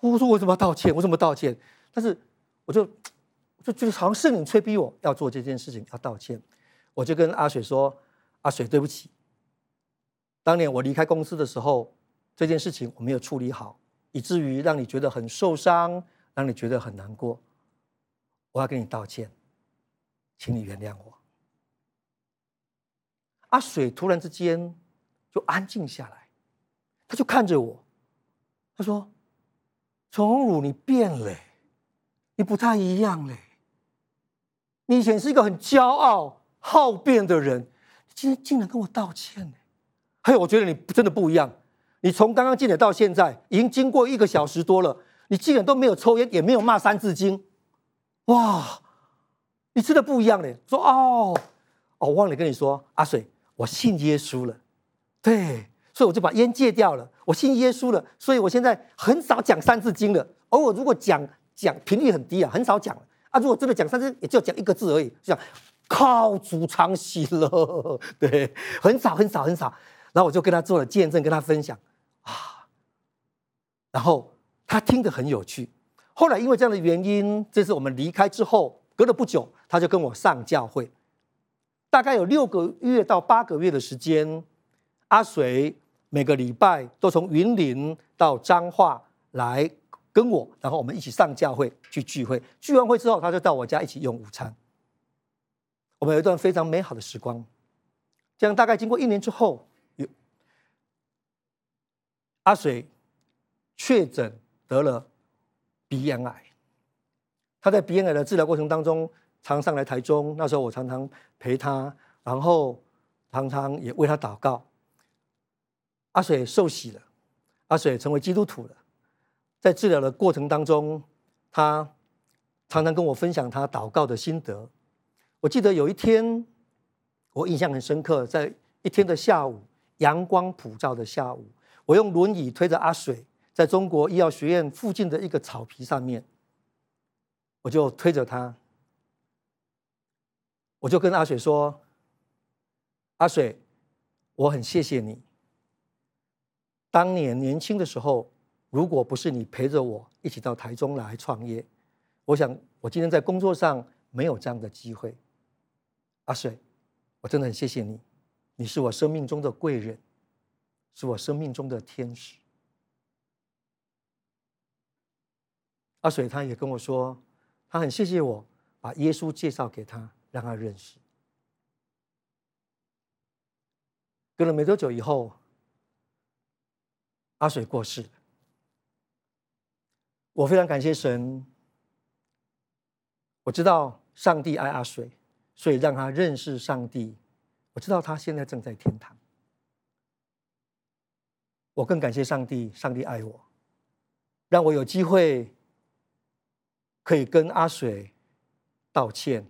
我说我怎么道歉？我怎么道歉？但是。我就就就好像圣灵催逼我要做这件事情，要道歉。我就跟阿水说：“阿水，对不起，当年我离开公司的时候，这件事情我没有处理好，以至于让你觉得很受伤，让你觉得很难过。我要跟你道歉，请你原谅我。”阿水突然之间就安静下来，他就看着我，他说：“陈鸿儒，你变了。”你不太一样嘞，你以前是一个很骄傲、好变的人，今天竟然跟我道歉呢？还有，我觉得你真的不一样。你从刚刚进来到现在，已经经过一个小时多了，你竟然都没有抽烟，也没有骂三字经，哇！你真的不一样嘞。说哦哦，我忘了跟你说，阿水，我信耶稣了，对，所以我就把烟戒掉了。我信耶稣了，所以我现在很少讲三字经了。偶尔如果讲。讲频率很低啊，很少讲啊。如果真的讲三字，也就讲一个字而已，就讲靠主常喜乐，对，很少很少很少。然后我就跟他做了见证，跟他分享啊。然后他听得很有趣。后来因为这样的原因，这次我们离开之后，隔了不久，他就跟我上教会，大概有六个月到八个月的时间。阿水每个礼拜都从云林到彰化来。跟我，然后我们一起上教会去聚会。聚完会之后，他就到我家一起用午餐。我们有一段非常美好的时光。这样大概经过一年之后，有阿水确诊得了鼻咽癌。他在鼻咽癌的治疗过程当中，常上来台中，那时候我常常陪他，然后常常也为他祷告。阿水受洗了，阿水成为基督徒了。在治疗的过程当中，他常常跟我分享他祷告的心得。我记得有一天，我印象很深刻，在一天的下午，阳光普照的下午，我用轮椅推着阿水，在中国医药学院附近的一个草皮上面，我就推着他，我就跟阿水说：“阿水，我很谢谢你，当年年轻的时候。”如果不是你陪着我一起到台中来创业，我想我今天在工作上没有这样的机会。阿水，我真的很谢谢你，你是我生命中的贵人，是我生命中的天使。阿水他也跟我说，他很谢谢我把耶稣介绍给他，让他认识。隔了没多久以后，阿水过世了。我非常感谢神，我知道上帝爱阿水，所以让他认识上帝。我知道他现在正在天堂。我更感谢上帝，上帝爱我，让我有机会可以跟阿水道歉、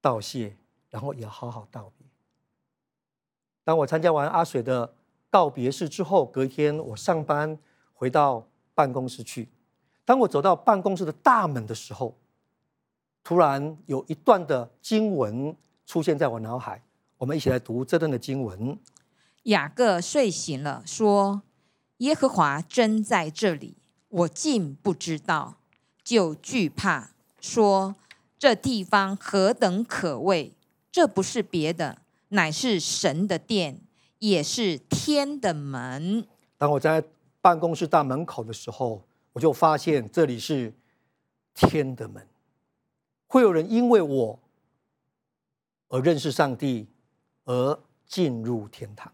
道谢，然后也好好道别。当我参加完阿水的告别式之后，隔天我上班回到办公室去。当我走到办公室的大门的时候，突然有一段的经文出现在我脑海。我们一起来读这段的经文。雅各睡醒了，说：“耶和华真在这里，我竟不知道，就惧怕，说：这地方何等可畏！这不是别的，乃是神的殿，也是天的门。”当我在办公室大门口的时候。我就发现这里是天的门，会有人因为我而认识上帝，而进入天堂。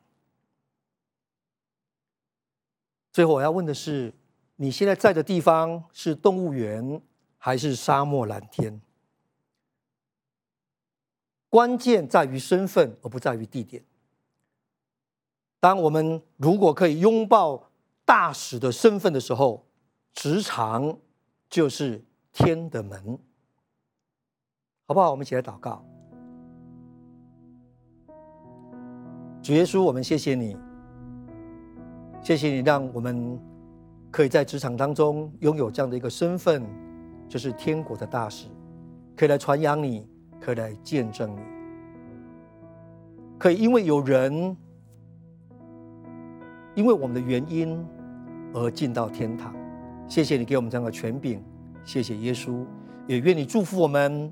最后我要问的是：你现在在的地方是动物园还是沙漠蓝天？关键在于身份，而不在于地点。当我们如果可以拥抱大使的身份的时候，职场就是天的门，好不好？我们一起来祷告。主耶稣，我们谢谢你，谢谢你让我们可以在职场当中拥有这样的一个身份，就是天国的大使，可以来传扬你，可以来见证你，可以因为有人，因为我们的原因而进到天堂。谢谢你给我们这样的权柄，谢谢耶稣，也愿你祝福我们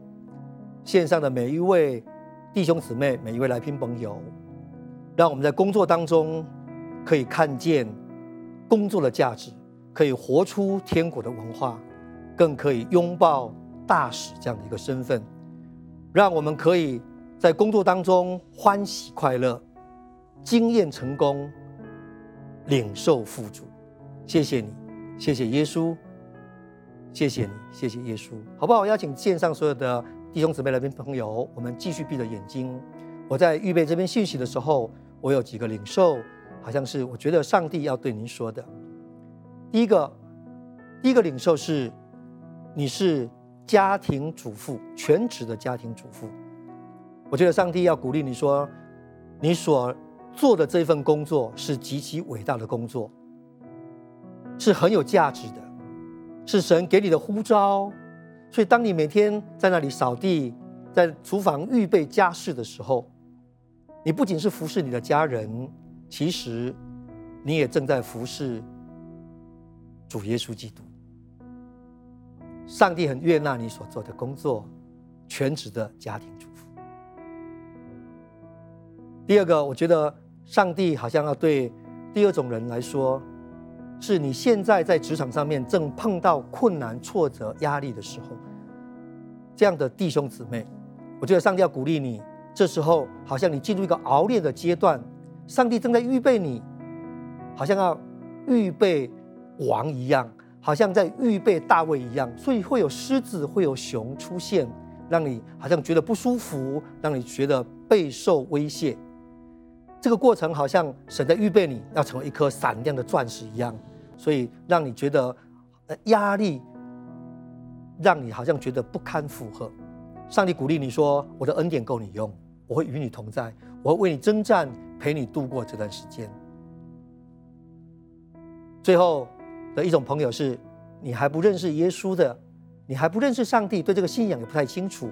线上的每一位弟兄姊妹、每一位来宾朋友，让我们在工作当中可以看见工作的价值，可以活出天国的文化，更可以拥抱大使这样的一个身份，让我们可以在工作当中欢喜快乐、经验成功、领受富足。谢谢你。谢谢耶稣，谢谢你，谢谢耶稣，好不好？邀请线上所有的弟兄姊妹、来宾朋友，我们继续闭着眼睛。我在预备这边信息的时候，我有几个领受，好像是我觉得上帝要对您说的。第一个，第一个领受是，你是家庭主妇，全职的家庭主妇。我觉得上帝要鼓励你说，你所做的这份工作是极其伟大的工作。是很有价值的，是神给你的呼召。所以，当你每天在那里扫地，在厨房预备家事的时候，你不仅是服侍你的家人，其实你也正在服侍主耶稣基督。上帝很悦纳你所做的工作，全职的家庭主妇。第二个，我觉得上帝好像要对第二种人来说。是你现在在职场上面正碰到困难、挫折、压力的时候，这样的弟兄姊妹，我觉得上帝要鼓励你，这时候好像你进入一个熬炼的阶段，上帝正在预备你，好像要预备王一样，好像在预备大卫一样，所以会有狮子，会有熊出现，让你好像觉得不舒服，让你觉得备受威胁。这个过程好像神在预备你要成为一颗闪亮的钻石一样，所以让你觉得压力，让你好像觉得不堪负荷。上帝鼓励你说：“我的恩典够你用，我会与你同在，我会为你征战，陪你度过这段时间。”最后的一种朋友是，你还不认识耶稣的，你还不认识上帝，对这个信仰也不太清楚，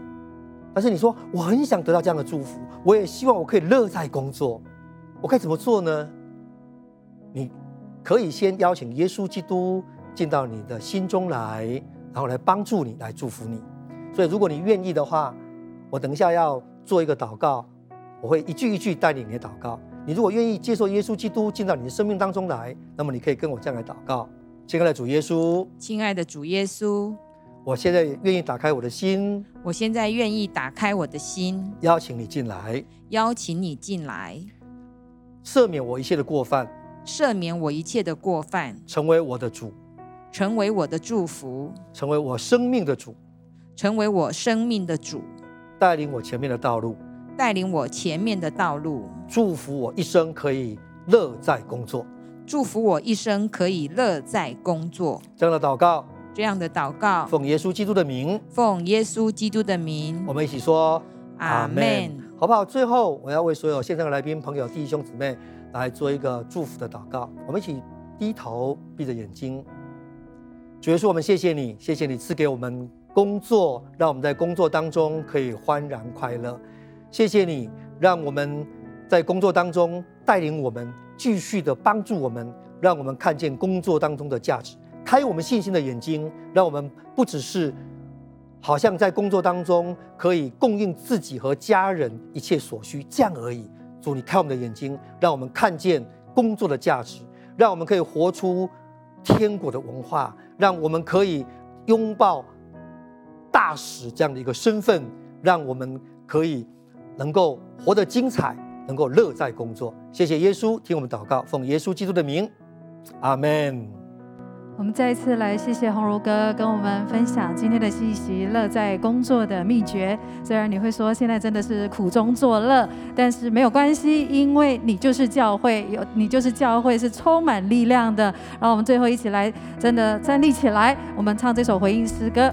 但是你说我很想得到这样的祝福，我也希望我可以乐在工作，我该怎么做呢？你可以先邀请耶稣基督进到你的心中来，然后来帮助你，来祝福你。所以，如果你愿意的话，我等一下要做一个祷告，我会一句一句带领你的祷告。你如果愿意接受耶稣基督进到你的生命当中来，那么你可以跟我这样来祷告：亲爱的主耶稣，亲爱的主耶稣，我现在愿意打开我的心，我现在愿意打开我的心，邀请你进来，邀请你进来，赦免我一切的过犯，赦免我一切的过犯，成为我的主，成为我的祝福，成为我生命的主。成为我生命的主，带领我前面的道路，带领我前面的道路，祝福我一生可以乐在工作，祝福我一生可以乐在工作。这样的祷告，这样的祷告，奉耶稣基督的名，奉耶稣基督的名，我们一起说阿门，好不好？最后，我要为所有线上的来宾、朋友、弟兄姊妹来做一个祝福的祷告。我们一起低头，闭着眼睛。主耶稣，我们谢谢你，谢谢你赐给我们。工作让我们在工作当中可以欢然快乐，谢谢你让我们在工作当中带领我们继续的帮助我们，让我们看见工作当中的价值，开我们信心的眼睛，让我们不只是好像在工作当中可以供应自己和家人一切所需这样而已。主，你开我们的眼睛，让我们看见工作的价值，让我们可以活出天国的文化，让我们可以拥抱。大使这样的一个身份，让我们可以能够活得精彩，能够乐在工作。谢谢耶稣，听我们祷告，奉耶稣基督的名，阿门。我们再一次来谢谢鸿儒哥跟我们分享今天的信息，乐在工作的秘诀。虽然你会说现在真的是苦中作乐，但是没有关系，因为你就是教会，有你就是教会是充满力量的。然后我们最后一起来，真的站立起来，我们唱这首回应诗歌。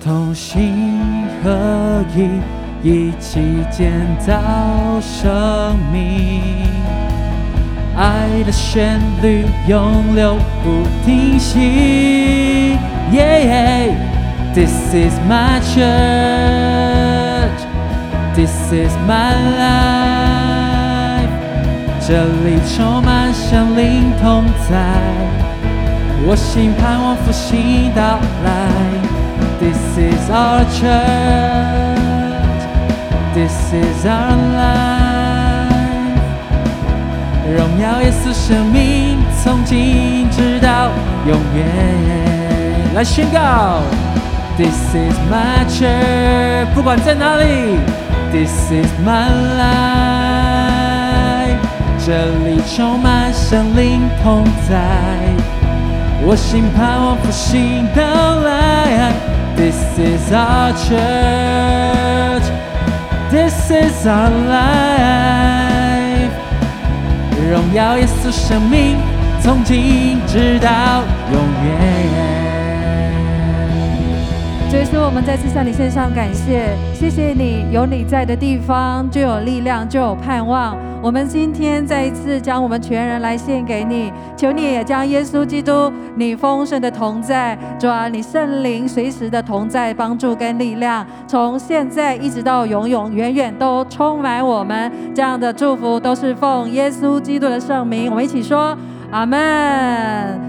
同心合意，一起建造生命。爱的旋律永流不停息。Yeah, this is my church, this is my life。这里充满神灵同在，我心盼望复兴到来。This is our church. This is our life. 荣耀耶稣生命，从今直到永远。来宣告，This is my church。不管在哪里，This is my life。这里充满圣灵同在，我心盼望复兴到来。This is our church. This is our life. 荣耀耶稣生命，从今直到永远。这一次，我们再次向你献上感谢，谢谢你，有你在的地方就有力量，就有盼望。我们今天再一次将我们全人来献给你，求你也将耶稣基督你丰盛的同在，主啊，你圣灵随时的同在、帮助跟力量，从现在一直到永永远远都充满我们。这样的祝福都是奉耶稣基督的圣名，我们一起说阿门。